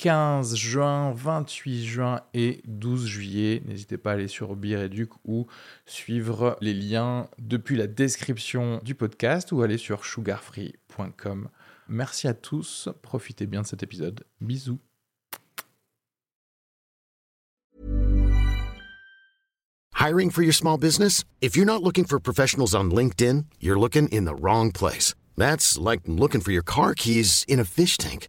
15 juin, 28 juin et 12 juillet. N'hésitez pas à aller sur Bireduc ou suivre les liens depuis la description du podcast ou aller sur sugarfree.com. Merci à tous, profitez bien de cet épisode. Bisous. Hiring for your small business? If you're not looking for professionals on LinkedIn, you're looking in the wrong place. That's like looking for your car keys in a fish tank.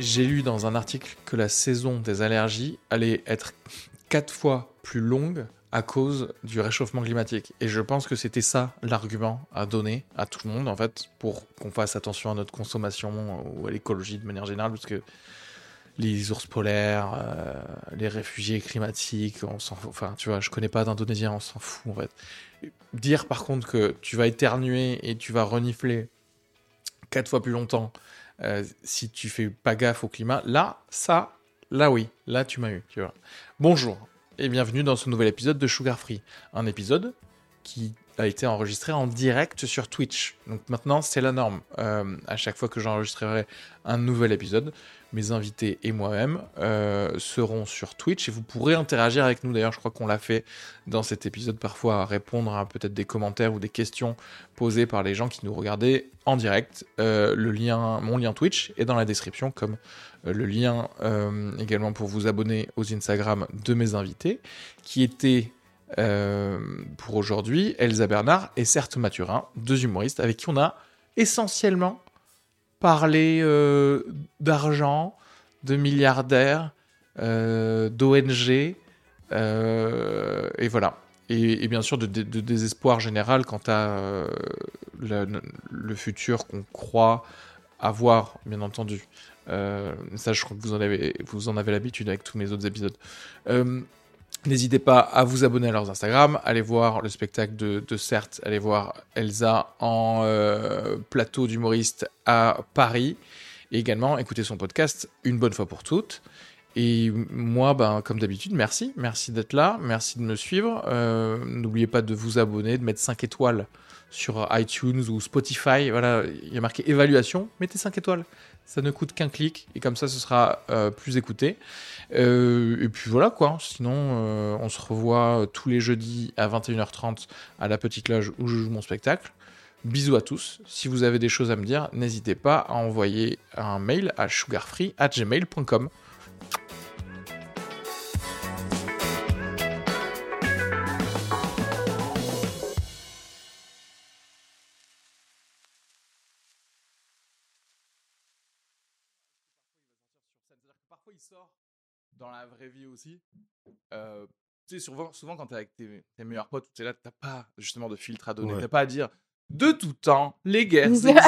J'ai lu dans un article que la saison des allergies allait être quatre fois plus longue à cause du réchauffement climatique. Et je pense que c'était ça l'argument à donner à tout le monde, en fait, pour qu'on fasse attention à notre consommation ou à l'écologie de manière générale, parce que les ours polaires, euh, les réfugiés climatiques, on s'en. Enfin, tu vois, je connais pas d'Indonésiens, on s'en fout, en fait. Dire par contre que tu vas éternuer et tu vas renifler quatre fois plus longtemps euh, si tu fais pas gaffe au climat, là, ça, là oui, là tu m'as eu, tu vois. Bonjour et bienvenue dans ce nouvel épisode de Sugar Free, un épisode qui a été enregistré en direct sur Twitch. Donc maintenant, c'est la norme. Euh, à chaque fois que j'enregistrerai un nouvel épisode, mes invités et moi-même euh, seront sur Twitch et vous pourrez interagir avec nous. D'ailleurs, je crois qu'on l'a fait dans cet épisode parfois, répondre à peut-être des commentaires ou des questions posées par les gens qui nous regardaient en direct. Euh, le lien, mon lien Twitch est dans la description, comme le lien également pour vous abonner aux Instagram de mes invités, qui étaient pour aujourd'hui Elsa Bernard et Certes Mathurin, deux humoristes avec qui on a essentiellement parlé euh, d'argent, de milliardaires, euh, d'ONG, euh, et voilà. Et, bien sûr de, désespoir général quant à euh, le, futur qu'on croit avoir, bien entendu. Euh, ça, je crois que vous en avez, avez l'habitude avec tous mes autres épisodes. Euh, N'hésitez pas à vous abonner à leurs Instagram, allez voir le spectacle de, Certes, allez voir Elsa en euh, plateau d'humoriste à Paris, et également écouter son podcast une bonne fois pour toutes. Et moi, ben, comme d'habitude, merci. Merci d'être là, merci de me suivre. Euh, N'oubliez pas de vous abonner, de mettre 5 étoiles sur iTunes ou Spotify. Voilà, il y a marqué évaluation, mettez 5 étoiles. Ça ne coûte qu'un clic, et comme ça, ce sera euh, plus écouté. Euh, et puis voilà quoi. Sinon, euh, on se revoit tous les jeudis à 21h30 à la petite loge où je joue mon spectacle. Bisous à tous. Si vous avez des choses à me dire, n'hésitez pas à envoyer un mail à sugarfree@gmail.com. Parfois, il sort dans la vraie vie aussi. Euh, tu sais, souvent, souvent quand t'es avec tes, tes meilleurs potes, tu es là, t'as pas justement de filtre à donner. Ouais. T'as pas à dire de tout temps, les guerres existent.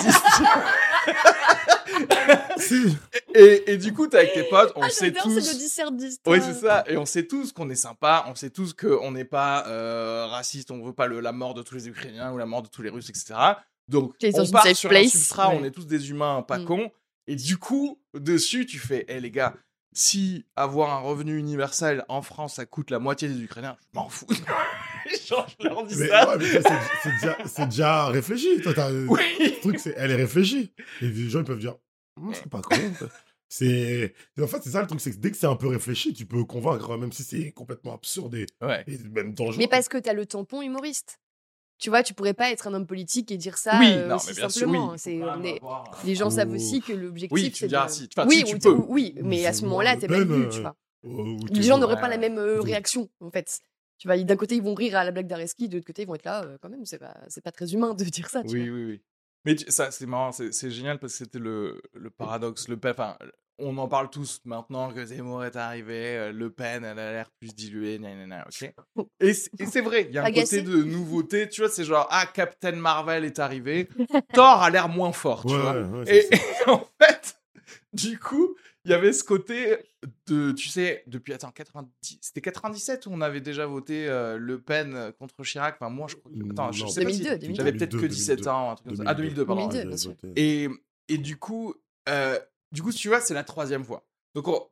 Si. et, et du coup, t'es avec tes potes, on Ah, sait tous. c'est le. Oui, c'est ça. Et on sait tous qu'on est sympa, on sait tous qu'on n'est pas euh, raciste, on veut pas le- la mort de tous les Ukrainiens ou la mort de tous les Russes, etc. Donc, T'es on part sur place, un substrat, on est tous des humains pas Mm. cons. Et du coup, dessus, tu fais, hé les gars, si avoir un revenu universel en France, ça coûte la moitié des Ukrainiens, je m'en fous. Genre, je leur dis Mais, ça. ouais, mais ça, c'est- déjà, c'est déjà réfléchi. Toi, t'as- Oui. Le truc, c'est, elle est réfléchie. Et les gens, ils peuvent dire, Hum, c'est pas con. ça. C'est, en fait, c'est ça le truc, c'est que dès que c'est un peu réfléchi, tu peux convaincre, même si c'est complètement absurde et, Ouais. et même dangereux. Mais parce que t'as le tampon humoriste. Tu vois, tu pourrais pas être un homme politique et dire ça oui, euh, non, aussi mais bien sûr, simplement. oui. On même est- avoir- Les gens savent Ou- aussi que l'objectif, Oui, tu c'est de... si. Enfin, oui, si, tu peux. ou- oui, mais à ce moment-là, t'es vu, euh, tu vois. Ou tu Les gens n'auraient pas la même euh, réaction, en fait. Tu vois, d'un côté, ils vont rire à la blague d'Areski, de l'autre côté, ils vont être là, euh, quand même, c'est pas, pas très humain de dire ça. Tu Oui, oui, oui. Mais tu- ça, c'est marrant, c'est génial parce que c'était le, le paradoxe. Le enfin, on en parle tous maintenant que Zemmour est arrivé. euh, Le Pen, elle a l'air plus diluée, nanana, ok Et c'est vrai, il y a un Agacé. côté de nouveauté. Tu vois, c'est genre, ah, Captain Marvel est arrivé. Thor a l'air moins fort, tu Ouais, vois. ouais, Et, en fait, du coup, il y avait ce côté de, tu sais, depuis, attends, 90, c'était 97 où on avait déjà voté euh, Le Pen contre Chirac. Enfin, moi, je crois que, attends, je Non. sais pas si 2002, 2002. j'avais peut-être que 2002, 17 ans, un truc comme ça. Ah, 2002, pardon. 2002, ouais, bien j'ai sûr. voté. Et, et du coup, euh, du coup, tu vois, c'est la troisième fois. Donc, on-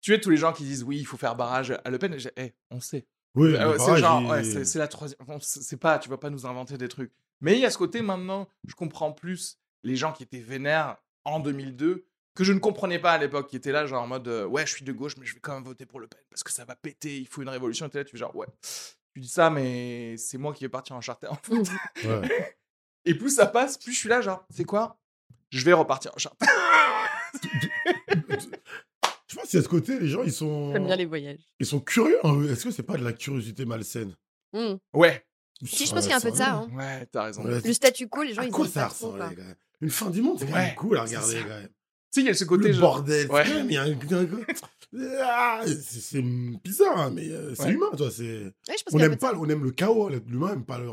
tu vois, tous les gens qui disent oui, il faut faire barrage à Le Pen, j'ai- eh, on sait. Oui, ouais, c'est genre, ouais, c'est la troisième. c'est pas, tu vas pas nous inventer des trucs. Mais il y a ce côté maintenant, je comprends plus les gens qui étaient vénères en 2002 que je ne comprenais pas à l'époque, qui étaient là, genre en mode euh, ouais, je suis de gauche, mais je vais quand même voter pour Le Pen parce que ça va péter, il faut une révolution. Et là, tu fais genre ouais, tu dis ça, mais c'est moi qui vais partir en charter. en fait. vois. Ouais. Et plus ça passe, plus je suis là, genre, c'est quoi? Je vais repartir en charter. Je pense qu'il y a ce côté, les gens, ils sont, J'aime bien les voyages. ils sont curieux. hein. Est-ce que c'est pas de la curiosité malsaine? Hmm. ouais, Si, je pense qu'il y a un peu de ça. hein. ouais, t'as raison. Ouais, Le statu quo, les gens, À ils quoi ça ressemble, les gars Une fin du monde, c'est quand Ouais, même cool à regarder, quand même. Tu sais, il y a ce côté le genre. bordel, Ouais. c'est quand même, il y a un- Ah, c'est bizarre, hein, mais euh, c'est Ouais. humain, toi. C'est... Ouais, je pense On qu'il y a un aime pas, on aime le chaos. L'humain aime pas le.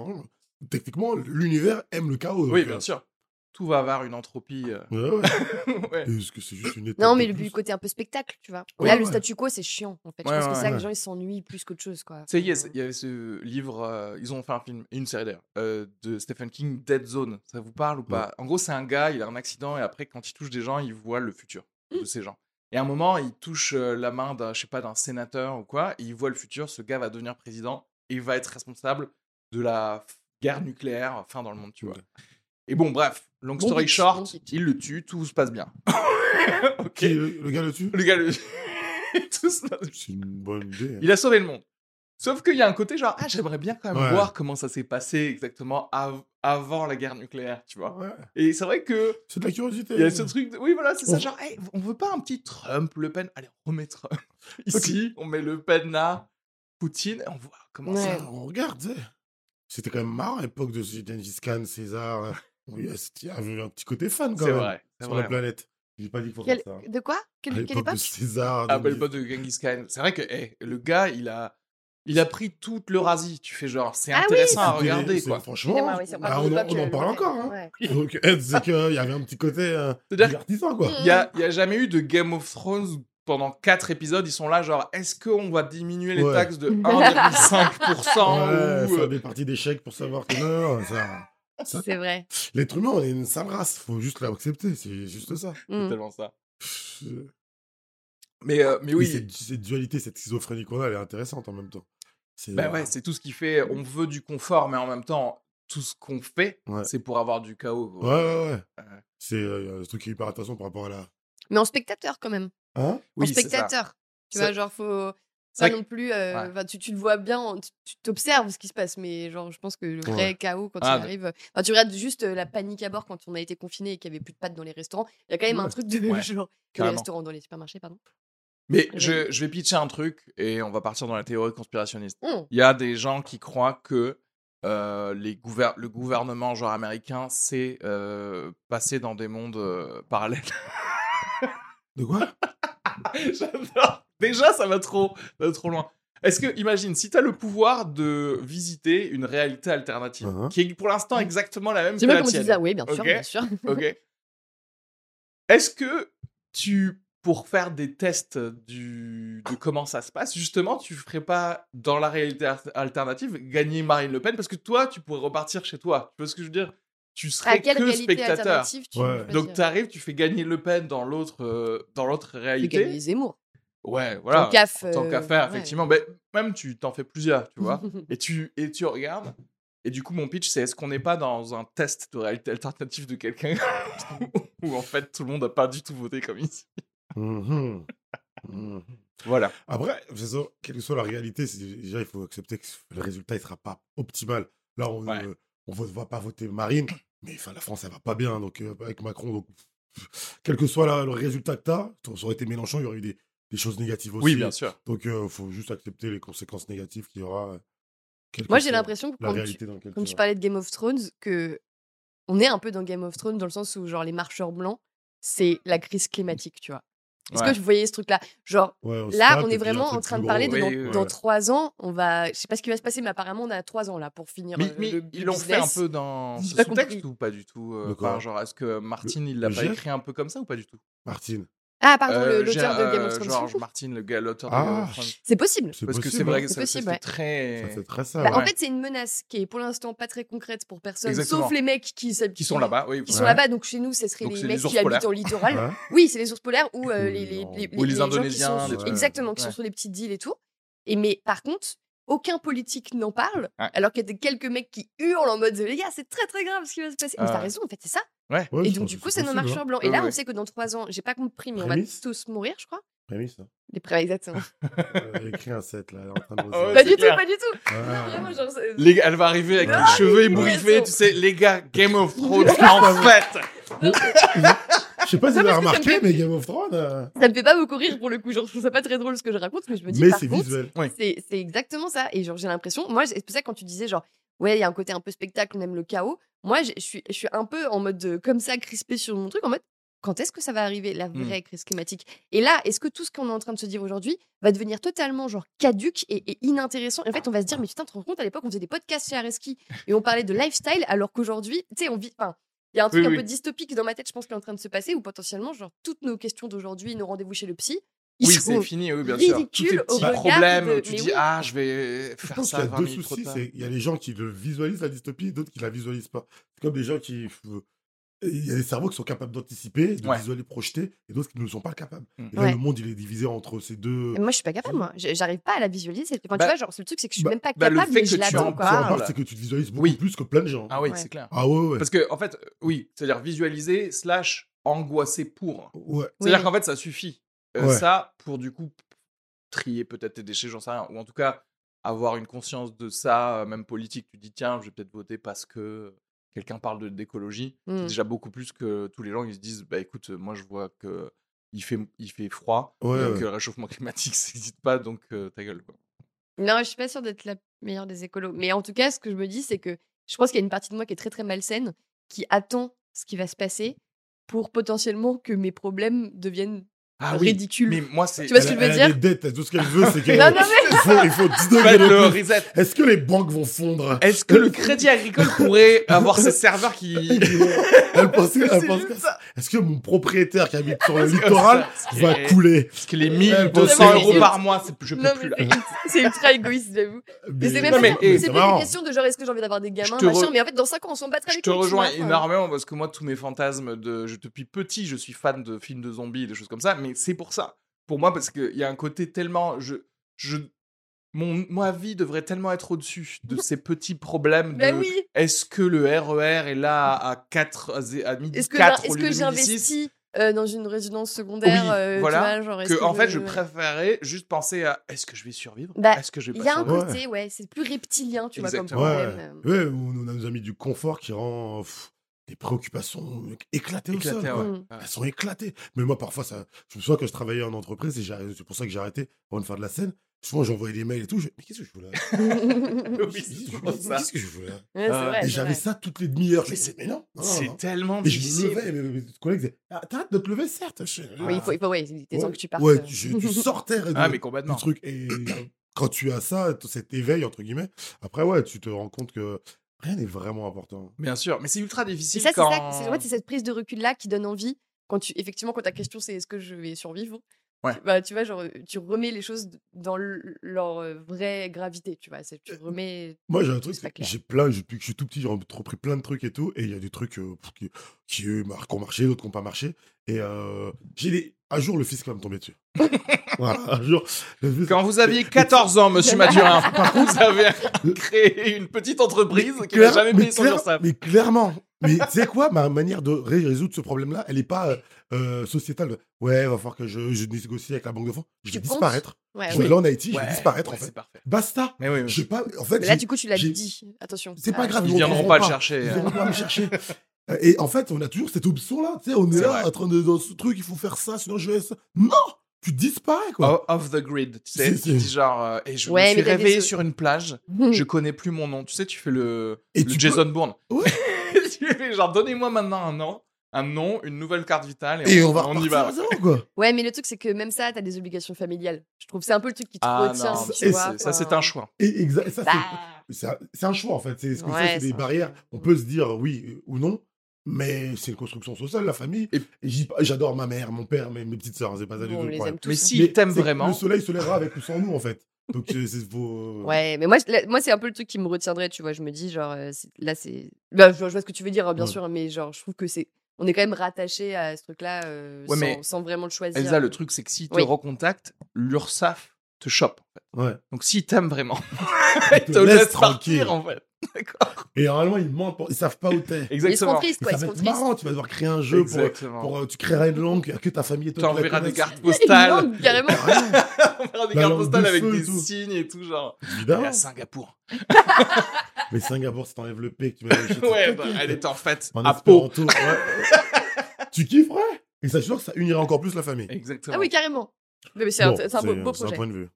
Techniquement, l'univers aime le chaos. Oui, bien euh, sûr. Tout va avoir une entropie. euh, Ouais, ouais. ouais. Est-ce que c'est juste une étape Non, mais le, plus côté un peu spectacle, tu vois. Ouais, Là, le statu quo, c'est chiant, en fait. Je Ouais, pense que ça que les gens, ils s'ennuient plus qu'autre chose, quoi. Tu sais, il y, y avait ce livre, euh, ils ont fait un film, et une série d'ailleurs, euh, de Stephen King, Dead Zone. Ça vous parle ou pas? En gros, c'est un gars, il a un accident, et après, quand il touche des gens, il voit le futur de ces gens. Et à un moment, il touche euh, la main d'un, je sais pas, d'un sénateur ou quoi, et il voit le futur, ce gars va devenir président, et il va être responsable de la guerre nucléaire, fin dans le monde, tu vois. Et bon, bref, long Bon story short, bon il le tue, tout se passe bien. ok. Qui, le, le gars Le gars, le... tout se passe C'est une bonne idée. hein. il a sauvé le monde. Sauf qu'il y a un côté genre, ah, j'aimerais bien quand même Ouais. voir comment ça s'est passé exactement av- avant la guerre nucléaire, tu vois. Ouais, Et c'est vrai que c'est de la curiosité. il y a ce truc, de- oui, voilà, c'est ça, genre, hey, on veut pas un petit Trump, Le Pen, allez, on remet Trump ici, on met Le Pen là, Poutine, et on voit comment Ouais. ça. On regarde. C'était quand même marrant à l'époque de Gengis Khan, César. Il y avait un petit côté fan quand C'est même vrai, sur la planète. J'ai pas dit qu'il faut Quel- faire ça. hein. De quoi? À Quelle, quelle l'époque de époque César. Ah, bah, pote de Genghis Khan. C'est vrai que, hey, le gars, il a, il a pris toute l'Eurasie. Tu fais genre, c'est Ah oui, intéressant à regarder, quoi. Franchement, oui, c'est bah, pas on, en- époque, on en parle le- encore. Hein. ouais. Donc, Ed, c'est qu'il y avait un petit côté euh, divertissant, quoi. Il y a, y a jamais eu de Game of Thrones où pendant quatre épisodes, ils sont là, genre, est-ce qu'on va diminuer les Ouais. taxes de 1,5% Ouais, ou... faire euh, des parties d'échecs pour savoir que non, ça... C'est vrai. L'être humain, on est une sale race. Faut juste l'accepter. C'est juste ça. C'est Mm. tellement ça. Mais, euh, mais Oui, cette, cette dualité, cette schizophrénie qu'on a, elle est intéressante en même temps. C'est bah ouais, c'est tout ce qui fait. On veut du confort, mais en même temps, tout ce qu'on fait, Ouais. c'est pour avoir du chaos. Ouais, ouais, ouais. Ouais. C'est euh, un truc qui est hyper intéressant par rapport à la. Mais en spectateur, quand même. Hein? Oui, en c'est ça. spectateur. Tu Ça- vois, genre, faut. Pas non plus. euh, Ouais. tu, tu le vois bien, tu- t'observes ce qui se passe, mais genre, je pense que le vrai Ouais. chaos, quand Ah, il arrive. Enfin, tu regardes juste euh, la panique à bord quand on a été confiné et qu'il n'y avait plus de pâtes dans les restaurants. Il y a quand même un truc de genre. Les restaurants, dans les supermarchés, pardon. Mais je, je vais pitcher un truc et on va partir dans la théorie conspirationniste. Mm. Il y a des gens qui croient que euh, les gouver- le gouvernement genre américain s'est euh, passé dans des mondes euh, parallèles. De quoi? J'adore. Déjà, ça va trop, ça va trop loin. Est-ce que, imagine, si tu as le pouvoir de visiter une réalité alternative, Mhm. qui est pour l'instant exactement la même que la tu tienne, dis ça. Oui, bien sûr, bien sûr. ok Est-ce que tu, pour faire des tests du, de comment ça se passe, justement, tu ferais pas, dans la réalité al- alternative, gagner Marine Le Pen? Parce que toi, tu pourrais repartir chez toi. Tu vois ce que je veux dire? Tu serais que spectateur. tu Ouais. Donc, tu arrives, tu fais gagner Le Pen dans l'autre euh, dans l'autre Tu réalité. gagner Zemmour. Ouais, voilà. Tant qu'à f- Tant qu'à euh, faire, ouais. effectivement. Ben, même tu t'en fais plusieurs, tu vois. et, tu, et tu regardes. Et du coup, mon pitch, c'est est-ce qu'on n'est pas dans un test de réalité alternative de quelqu'un où en fait tout le monde n'a pas du tout voté comme ici? Mhm. Mhm. Voilà. Après, quelle que soit la réalité, déjà, il faut accepter que le résultat ne sera pas optimal. Là, on Ouais. ne va pas voter Marine, mais enfin, la France, elle va pas bien donc, euh, avec Macron. Donc, quel que soit la- le résultat que tu as, ça aurait été Mélenchon, il y aurait eu des, des choses négatives aussi. Oui, bien sûr. Donc, il faut juste accepter les conséquences négatives qu'il y aura. euh, Moi, j'ai l'impression que La quand tu, comme tu parlais de Game of Thrones, que on est un peu dans Game of Thrones dans le sens où, genre, les marcheurs blancs, c'est la crise climatique, tu vois. Est-ce Ouais. que vous voyez ce truc-là? Genre, Ouais, on se là, on est vraiment en train de parler gros, de Oui, dans, oui, dans ouais. trois ans, on va. Je sais pas ce qui va se passer, mais apparemment, on a trois ans là pour finir Mais, euh, mais le il en fait un peu dans ce sous-texte compris. ou pas du tout euh, genre, est-ce que Martin, il l'a pas jet écrit un peu comme ça ou pas du tout? Martine. Ah, pardon, le- Euh, l'auteur de Game of euh, Thrones. George Martin, le gars, l'auteur de Ah. Game of Thrones. C'est possible. C'est Parce que c'est possible, vrai que C'est ça, possible, ouais. très. Ça fait très ça. Bah, ouais. En fait, c'est une menace qui est pour l'instant pas très concrète pour personne, Exactement. sauf les mecs qui, Qui sont là-bas, oui. Qui sont là-bas, donc chez nous, ce serait Donc, les c'est mecs les qui habitent en littoral. Oui, c'est les ours polaires ou euh, les, les les, les, gens qui Indonésiens, sont exactement, qui Ouais. sont sur les petites îles et tout. Et mais par contre, aucun politique n'en parle, Ouais. alors qu'il y a des- quelques mecs qui hurlent en mode les gars, c'est très très grave ce qui va se passer. Mais Ah. t'as raison, en fait, c'est ça. Ouais, et donc du coup, c'est nos possible, hein. marcheurs blancs. Et là, ouais. on sait que dans trois ans, j'ai pas compris, mais on va tous mourir, je crois. Prémisse, hein. Les pré exactement. Euh, Elle a écrit un set, là. Elle est en train de Oh, pas du clair. tout, pas du tout. Ouais. Non, vraiment, genre, c'est- Les gars, elle va arriver avec Non, les cheveux mais ébouriffés, tu sais, les gars, Game of Thrones, en fait Je sais pas si vous avez remarqué, fait- mais Game of Thrones. euh, Ça me fait pas beaucoup rire pour le coup. Genre, je trouve ça pas très drôle ce que je raconte, mais je me dis Mais c'est visuel. C'est c'est exactement ça. Et genre, j'ai l'impression, moi, c'est pour ça que quand tu disais, genre, ouais, il y a un côté un peu spectacle, on aime le chaos. Moi, je suis, je suis un peu en mode euh, comme ça, crispé sur mon truc, en mode, quand est-ce que ça va arriver, la Hmm. vraie crise climatique? Et là, est-ce que tout ce qu'on est en train de se dire aujourd'hui va devenir totalement, genre, caduque et, et inintéressant? Et en fait, on va se dire, mais putain, tu te rends compte, à l'époque, on faisait des podcasts chez Areski et on parlait de lifestyle, alors qu'aujourd'hui, tu sais, on vit. Enfin, il y a un truc Oui, un oui. peu dystopique dans ma tête, je pense, qui est en train de se passer, où potentiellement, genre, toutes nos questions d'aujourd'hui, nos rendez-vous chez le psy, ils Oui, c'est fini, oui, bien sûr. Ridicule au regard problèmes, de- tu mais dis, oui. ah, je vais Je faire pense ça qu'il y a 20 deux soucis. Il y a les gens qui le visualisent, la dystopie, et d'autres qui la visualisent pas. C'est comme des gens qui. Il y a des cerveaux qui sont capables d'anticiper, de Ouais. visualiser, projeter, et d'autres qui ne le sont pas capables. Mm. Et là, Ouais. le monde, il est divisé entre ces deux. Et Moi, je suis pas capable, moi. J'arrive pas à la visualiser. Enfin, Bah, tu vois, genre, c'est le truc, c'est que je suis bah, même pas bah, le capable, fait mais que je tu l'attends, parles. remarques, c'est que tu te visualises beaucoup Oui. plus que plein de gens. Ah oui, Ouais. c'est clair. Ah ouais, ouais. Parce que, en fait, euh, oui, c'est-à-dire visualiser slash angoisser pour. Ouais. C'est-à-dire Oui. qu'en fait, ça suffit. Euh, Ouais. Ça, pour du coup, trier peut-être tes déchets, j'en sais rien. Ou en tout cas, avoir une conscience de ça, euh, même politique. Tu dis, tiens, je vais peut-être voter parce que quelqu'un parle de- d'écologie. Mm. C'est déjà beaucoup plus que tous les gens qui se disent, bah écoute, moi je vois que il fait, il fait froid, Ouais, donc ouais. le réchauffement climatique, ça n'existe pas, donc euh, ta gueule. Quoi. Non, je suis pas sûre d'être la meilleure des écolos. Mais en tout cas, ce que je me dis, c'est que je pense qu'il y a une partie de moi qui est très très malsaine, qui attend ce qui va se passer pour potentiellement que mes problèmes deviennent Ah ridicules. mais moi c'est. Tu vois ce que Elle- je veux elle a dire des dettes, tout ce qu'elle veut, c'est qu'elle. Non, non, mais- il, faut, il faut 10 Faites degrés de le plus. reset. Est-ce que les banques vont fondre Est-ce que le Crédit Agricole pourrait avoir ses serveurs qui. Elle pensait, elle. Est-ce que mon propriétaire qui habite sur le littoral va couler Parce que les Elle 1200 pense euros par mois, c'est- je peux non, plus. c'est- ultra égoïste, j'avoue. Mais c'est même mais- et c'est une question de genre, est-ce que j'ai envie d'avoir des gamins, machin. Mais en fait, dans 5 ans, on s'en battra Je les te rejoins énormément parce que moi, tous mes fantasmes de. Je, depuis petit, je suis fan de films de zombies et des choses comme ça, mais c'est pour ça. Pour moi, parce qu'il y a un côté tellement. Je, je, mon, ma vie devrait tellement être au-dessus de ces petits problèmes de. Bah oui. Est-ce que le RER est là à 4 à, midi Est-ce que, 4 j'in- au est-ce que de midi 6 j'investis euh, dans une résidence secondaire Oui, euh, voilà, vois, genre, est-ce que, en fait, je- préférais juste penser à est-ce que je vais survivre? Bah, Est-ce que je vais Il y a un côté, ouais, c'est plus reptilien, tu vois, comme Exactement. Ouais, problème. euh. ouais, on a nos amis du confort qui rend pff, des préoccupations éclatées au sol. ouais. Mm. Ouais. Elles sont éclatées. Mais moi, parfois, ça... je me souviens que je travaillais en entreprise et c'est pour ça que j'ai arrêté pour ne faire de la scène. Souvent, j'envoyais des mails et tout. je- Mais qu'est-ce que je fais là? Mais Qu'est-ce que- ça. qu'est-ce que je là? Ouais, Ah, vrai, Et c'est j'avais ça toutes les demi-heures. Mais mais non, C'est non. tellement Et je me difficile. levais, mais mes collègues disaient ah, T'arrêtes de te lever, certes. Je- Oui, il faut, il faut, ouais, il temps que tu partes. Ouais, euh. tu, tu sortais de- Ah, mais du truc. Et quand tu as ça, cet éveil, entre guillemets, après, ouais, tu te rends compte que rien n'est vraiment important. Bien sûr, mais c'est ultra Et difficile ça, c'est quand. ça, c'est ouais, c'est cette prise de recul-là qui donne envie. Quand tu, effectivement, quand ta question c'est est-ce que je vais survivre? Ouais. tu- Bah, tu vois, genre, tu remets les choses dans leur vraie gravité, tu vois. Tu remets. Moi, j'ai un truc, j'ai plein, depuis que je suis tout petit, j'ai repris plein de trucs et tout, et il y a des trucs euh, qui, qui, ont marché, d'autres qui n'ont pas marché. Et euh, j'ai des... un jour, le fisc va me tomber dessus. voilà, un jour, fisc- Quand vous aviez 14 ans, monsieur Mathurin, vous avez créé une petite entreprise qui n'a jamais mais payé son URSSAF. Mais clairement. Mais tu sais quoi, ma manière de ré- résoudre ce problème-là, elle n'est pas euh, euh, sociétale. Ouais, il va falloir que je, je négocie avec la banque de fonds. Je vais disparaître. Ouais, Je vais là en Haïti, je vais disparaître ouais, en fait. Basta. Mais oui, oui. J'ai pas. En fait, Mais là, j'ai- du coup, tu l'as j'ai- dit. Attention. C'est pas Ah, grave, Ils viendront pas le chercher. Ils euh. viendront pas me chercher. Euh, Et en fait, on a toujours cette option-là. Tu sais, on est C'est là vrai. en train de dans ce truc, il faut faire ça, sinon je vais. ça. Non, tu disparais, quoi. O- Off the grid, tu sais, C'est- tu c'est- dis genre, euh, et je Ouais, me suis mais t'as des réveillé sur une plage, je connais plus mon nom. Tu sais, tu fais le, Et le tu Jason Bourne. Ouais. Genre, donnez-moi maintenant un nom, un nom, une nouvelle carte vitale, Et on va y repartir va. zéro, quoi. Ouais, mais le truc, c'est que même ça, t'as des obligations familiales. Je trouve que c'est un peu le truc qui te Ah retient, non, tu c'est- vois. c'est- ça c'est un choix. Et exa- ça, c'est- Bah, c'est un- choix, en fait. C'est ce que Ouais, c'est, des barrières. choix. On peut se dire oui euh, ou non, mais c'est une construction sociale, la famille. Et- j'adore ma mère, mon père, mes, mes petites sœurs. C'est pas ça du tout on le problème. Mais hein. si Mais il t'aime c'est que vraiment, Le soleil se lèvera avec ou sans nous, en fait. Donc, c'est c'est- faut. Ouais, mais moi, je- là, moi c'est un peu le truc qui me retiendrait, tu vois. Je me dis, genre, euh, c'est- là, c'est. Bah, je, je vois ce que tu veux dire, hein, bien Ouais. sûr, mais genre, je trouve que c'est. On est quand même rattaché à ce truc-là euh, Ouais, sans, mais sans vraiment le choisir. Elsa, le truc c'est que s'il te Oui. recontacte, l'URSAF te chope. En fait. Ouais. Donc s'il t'aime vraiment, Ils il te laisse partir en fait. D'accord. Et normalement, ils mentent, pour... ils savent pas où t'es. Ils seront Exactement. tristes, quoi. ça Ils va seront être tristes. marrant, tu vas devoir créer un jeu pour, Exactement. pour, euh, tu créeras une langue que ta famille et toi tu enverras des cartes Une postales. langue, carrément. On verra des cartes postales avec des tout. signes et tout, genre. Et Évidemment. à Singapour. Mais Singapour, si t'enlèves le P que tu vas Ouais, bah, elle est en fait en à ouais. tu kifferais Et ça, je suis sûr que ça unirait encore plus la famille. Exactement. Ah oui, carrément. Mais c'est un, Bon, c'est un beau, beau c'est un projet. point de vue.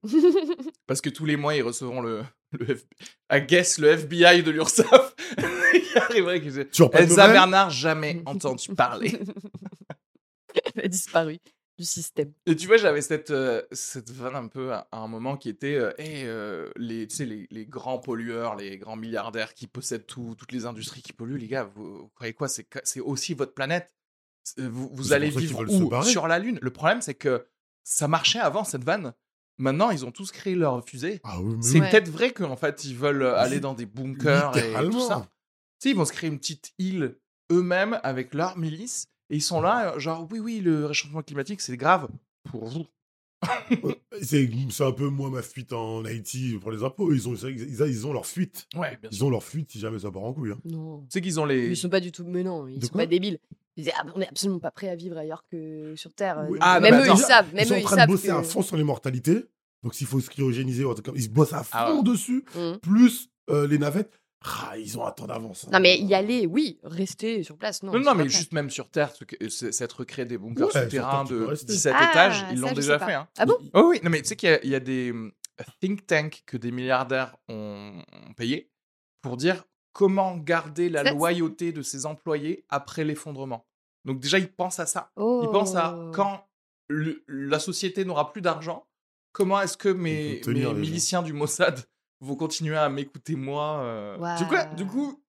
Parce que tous les mois, ils recevront le, le F... I guess, le FBI de l'URSSAF. Il arriverait qu'ils disent, Toujours pas de Elsa Bernard, jamais entendu parler. Elle a disparu du système. Et tu vois, j'avais cette, euh, cette vanne un peu à, à un moment qui était euh, Hey, euh, les, tu sais, les, les grands pollueurs, les grands milliardaires qui possèdent tout, toutes les industries qui polluent, les gars, vous, vous croyez quoi? C'est aussi votre planète. Vous, vous allez vivre où? Sur la Lune. Le problème, c'est que ça marchait avant cette vanne. Maintenant, ils ont tous créé leur fusée. Ah oui, mais C'est oui. Peut-être vrai qu'en fait, ils veulent euh, aller dans des bunkers et tout ça. Tu sais, ils vont se créer une petite île eux-mêmes avec leur milice. Et ils sont là, euh, genre, oui, oui, le réchauffement climatique, c'est grave pour vous. C'est c'est un peu moi ma fuite en Haïti pour les impôts. Ils ont, ils, ils ont leur fuite. Ouais, bien Ils ont leur fuite si jamais ça part en couille. hein. Non. Tu sais qu'ils ont les. Ils sont pas du tout. Mais non, ils De sont pas débiles. Ils disaient, ah, on est absolument pas prêt à vivre ailleurs que sur Terre. Oui. Donc, Ah, même bah, eux, attends. ils savent. Même ils sont eux, en ils train de bosser que- à fond sur l'immortalité. Donc s'il faut se cryogéniser, ou un truc comme- ils se bossent à fond Ah ouais. dessus. Mhm. Plus euh, les navettes. Ah, ils ont un temps d'avance. hein. Non, mais y aller, oui. Rester sur place, non. Non, mais prêt. juste même sur Terre, ce que- c'est- s'être créé des bunkers Ouais, souterrains de rester. 17 Ah, étages, ils l'ont je déjà fait. Hein. Ah bon? Oh oui, non, mais tu sais qu'il y a- il y, a des think tanks que des milliardaires ont, ont payé pour dire comment garder la loyauté de ses employés après l'effondrement. Donc déjà, ils pensent à ça. Oh. Ils pensent à quand le- la société n'aura plus d'argent, comment est-ce que mes, gens. miliciens du Mossad vont continuer à m'écouter moi euh. du, coup, du coup,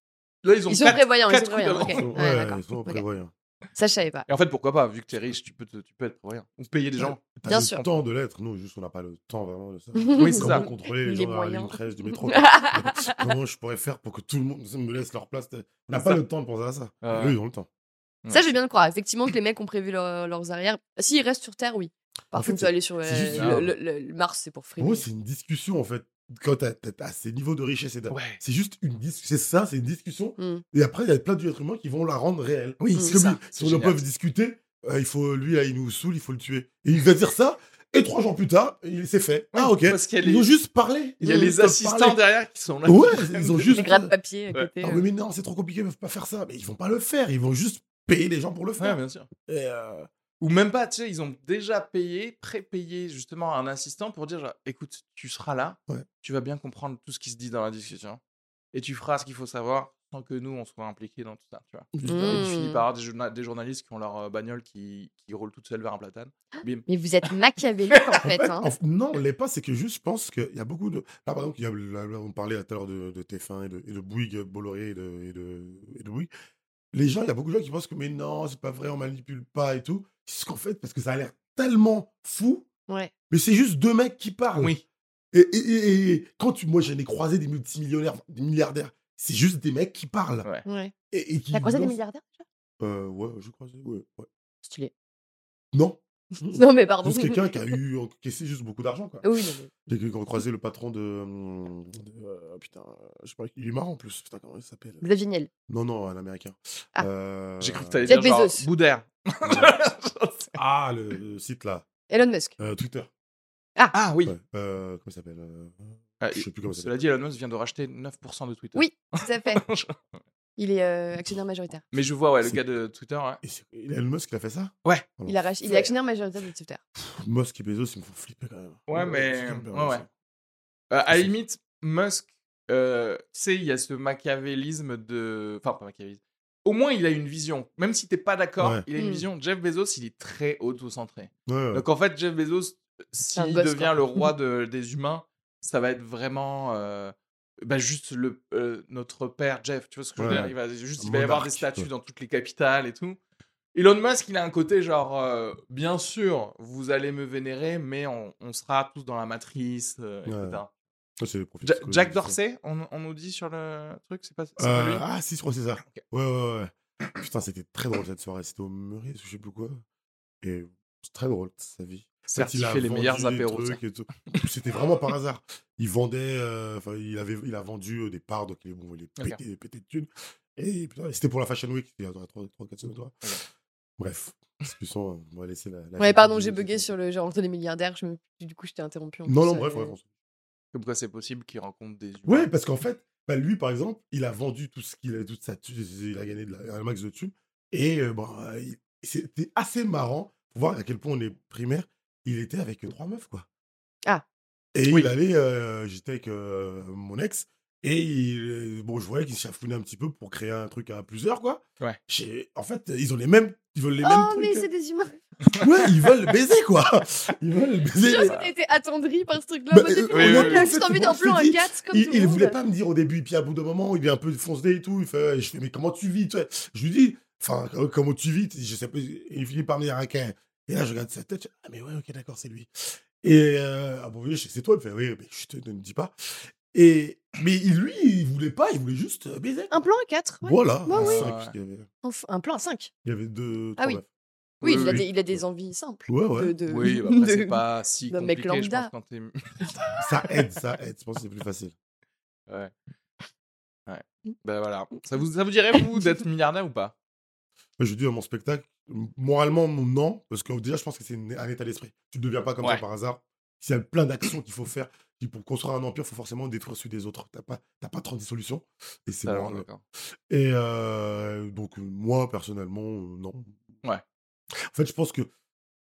là, ils ont Ils sont quatre- prévoyants, ils sont prévoyants. Ouais, ouais, ils sont. Ça, je savais pas. Et en fait, pourquoi pas? Vu que t'es riche, tu peux, te- tu peux être prévoyant. Ou payer des gens. T'as Bien le sûr. temps de l'être. Nous, juste, on n'a pas le temps vraiment de ça. Oui, c'est Comment ça. contrôler les Les gens à la ligne moyens. 13 du métro? Comment je pourrais faire pour que tout le monde me laisse leur place? On n'a pas ça. le temps de penser à ça. Ouais. Eux, ils ont le temps. Ça, je vais bien le croire. Effectivement, que les mecs ont prévu leur- leurs arrières. S'ils restent sur Terre, oui. Par En contre, c'est- aller sur euh, ça. le, le- le Mars, c'est pour moi, frimer. c'est une discussion, en fait. Quand t'as as, ces niveaux de richesse, et de- Ouais. c'est juste une discussion. C'est ça, c'est une discussion. Mm. Et après, il y a plein d'êtres humains qui vont la rendre réelle. Oui, Mm. c'est ça. si on peut discuter, euh, il faut, lui, là, il nous saoule, il faut le tuer. Et il va dire ça, et trois jours plus tard, il s'est fait. Ouais, ah, ok. parce qu'il y a Ils les- ont juste parlé. Il y a les assistants parler. derrière qui sont là. Ouais, ils ont juste. Les grappes papier à Ouais. côté. Ah euh. oui, mais non, c'est trop compliqué, ils peuvent pas faire ça. Mais ils vont pas le faire, ils vont juste payer les gens pour le Ouais, faire. bien sûr. Et, euh, Ou même pas, tu sais, ils ont déjà payé, prépayé justement un assistant pour dire genre, écoute, tu seras là, Ouais. tu vas bien comprendre tout ce qui se dit dans la discussion, et tu feras ce qu'il faut savoir sans que nous, on soit impliqués dans tout ça, tu vois. Et tu finis Mm. par avoir des, journa- des journalistes qui ont leur euh, bagnole qui, qui roulent toute seule vers un platane. Bim. Mais vous êtes machiavélique, en En fait. hein. en non, on l'est pas, c'est que juste, je pense qu'il y a beaucoup de. Là, par exemple, il y a, là, là, on parlait tout à l'heure de, de TF1 et de, et de Bouygues, Bolloré et de, et, de, et de Bouygues. Les gens, il y a beaucoup de gens qui pensent que, mais non, c'est pas vrai, on manipule pas et tout. C'est ce qu'en fait, parce que ça a l'air tellement fou, Ouais. mais c'est juste deux mecs qui parlent. Oui. Et, et- et- et quand tu, moi, j'en ai croisé des multimillionnaires, des milliardaires, c'est juste des mecs qui parlent. Ouais. ouais. Et, et qui T'as croisé des milliardaires déjà? Euh, ouais, j'ai croisé, ouais, ouais. Stylé. Non, Non, mais pardon. juste quelqu'un qui a eu encaissé juste beaucoup d'argent, quoi. Oui, non, mais- J'ai croisé le patron de. de, euh, putain, euh, je sais pas, il est marrant en plus. Putain, comment il s'appelle? Xavier Niel. Non, non, un américain. Ah. Euh, J'ai cru que t'allais dire genre Bezos. Boudère. Ah, le, le site là. Elon Musk. Euh, Twitter. ah oui. Ouais. Euh, comment il s'appelle euh, Ah, Je sais plus comment ça Cela dit, Elon Musk vient de racheter 9% de Twitter. Oui, tout à fait. Il est euh, actionnaire majoritaire. Mais je vois, ouais, le gars de Twitter. ouais. Et c'est Elon Musk qui a fait ça? Ouais. Il, a rach- il est actionnaire majoritaire de Twitter. Musk et Bezos, ils me font flipper quand même. Ouais, mais- ouais, ouais. Euh, à la limite, Musk, euh, tu sais, il y a ce machiavélisme de. Enfin, pas machiavélisme. Au moins, il a une vision. Même si t'es pas d'accord, Ouais. il a une Mm. vision. Jeff Bezos, il est très auto-centré. Ouais, ouais. Donc en fait, Jeff Bezos, un s'il gosse, devient quoi. le roi de- des humains, ça va être vraiment euh, bah, juste le, euh, notre père Jeff. Tu vois ce que je veux Ouais. dire Il va juste, il va y avoir des statues dans toutes les capitales et tout. Elon Musk, il a un côté genre, euh, bien sûr, vous allez me vénérer, mais on, on sera tous dans la matrice, euh, etc. Ja- Jack. Dorsey, on, on nous dit sur le truc, c'est pas, pas Euh, lui? ah, si, je crois c'est ça. Ouais, ouais, ouais. Putain, c'était très drôle cette soirée. C'était au Meurice, je sais plus quoi. Et c'est très drôle, sa vie. Certifié les vendu meilleurs des apéros. C'était vraiment par hasard. Il vendait, euh, enfin, il, avait, il a vendu euh, des parts, donc il, bon, il est pété, pété de thunes. Et c'était pour la Fashion Week, il y a 3-4 semaines. toi. Ok. Bref, on va laisser la. la Ouais, pardon, j'ai bugué sur le genre entre les milliardaires. Je me... Du coup, je t'ai interrompu. en Non, non, euh, bref, ouais, on s'en- Comme quoi c'est possible qu'il rencontre des humains. Ouais, parce qu'en fait, bah, lui, par exemple, il a vendu tout ce qu'il a, toute sa thune, il a gagné de la- un max de thunes. Et euh, bon, euh, il- c'était assez marrant pour voir à quel point on est primaire. Il était avec trois meufs, quoi. Ah. Et Oui. il allait, euh, j'étais avec euh, mon ex, et il, bon, je voyais qu'il chafouinait un petit peu pour créer un truc à plusieurs, quoi. Ouais. J'ai- En fait, ils ont les mêmes, ils veulent les mêmes Oh, mais trucs. c'est des humains. Ouais, ils veulent le baiser, quoi. Ils veulent le baiser. T'as été attendri par ce truc-là. Bah, j'ai euh, oui, oui, j'ai oui. fait, envie d'un plan à dis, 4 comme il, il voulait pas me dire au début, puis à bout d'un moment, il est un peu foncé et tout. Il fait, je fais, mais comment tu vis? Toi Je lui dis, enfin, comment tu vis Je sais pas. Il finit par me dire, ok. Et là, je regarde sa tête. je- Ah, mais ouais, ok, d'accord, c'est lui. Et euh, ah bon, oui, c'est toi. Il fait, oui, mais je te ne me dis pas. Et mais il- lui, il voulait pas. Il voulait juste baiser. Un plan à 4 Voilà. Bah un oui. cinq, Ouais. il, y avait, Un plan à 5 il y avait deux. Ah trois oui. meufs. Oui, Oui, il, a oui. des, il a des envies simples. Ouais, ouais. De, de- Oui, bah après, c'est de- pas si d'un mec compliqué, je pense, lambda. quand t'es... Ça aide, ça aide. Je pense que c'est plus facile. Ouais. Ouais. Ben voilà. Ça vous, ça vous dirait, vous, d'être milliardaire ou pas? Moi, Je dis à mon spectacle, moralement, non, parce que déjà, je pense que c'est un état d'esprit. Tu ne deviens pas comme Ouais. ça par hasard. S'il y a plein d'actions qu'il faut faire, pour construire un empire, il faut forcément détruire celui des autres. Tu n'as pas, t'as pas 30 solutions. Et c'est bon. d'accord. Et euh, donc, euh, moi, personnellement, euh, non. Ouais. En fait, je pense que.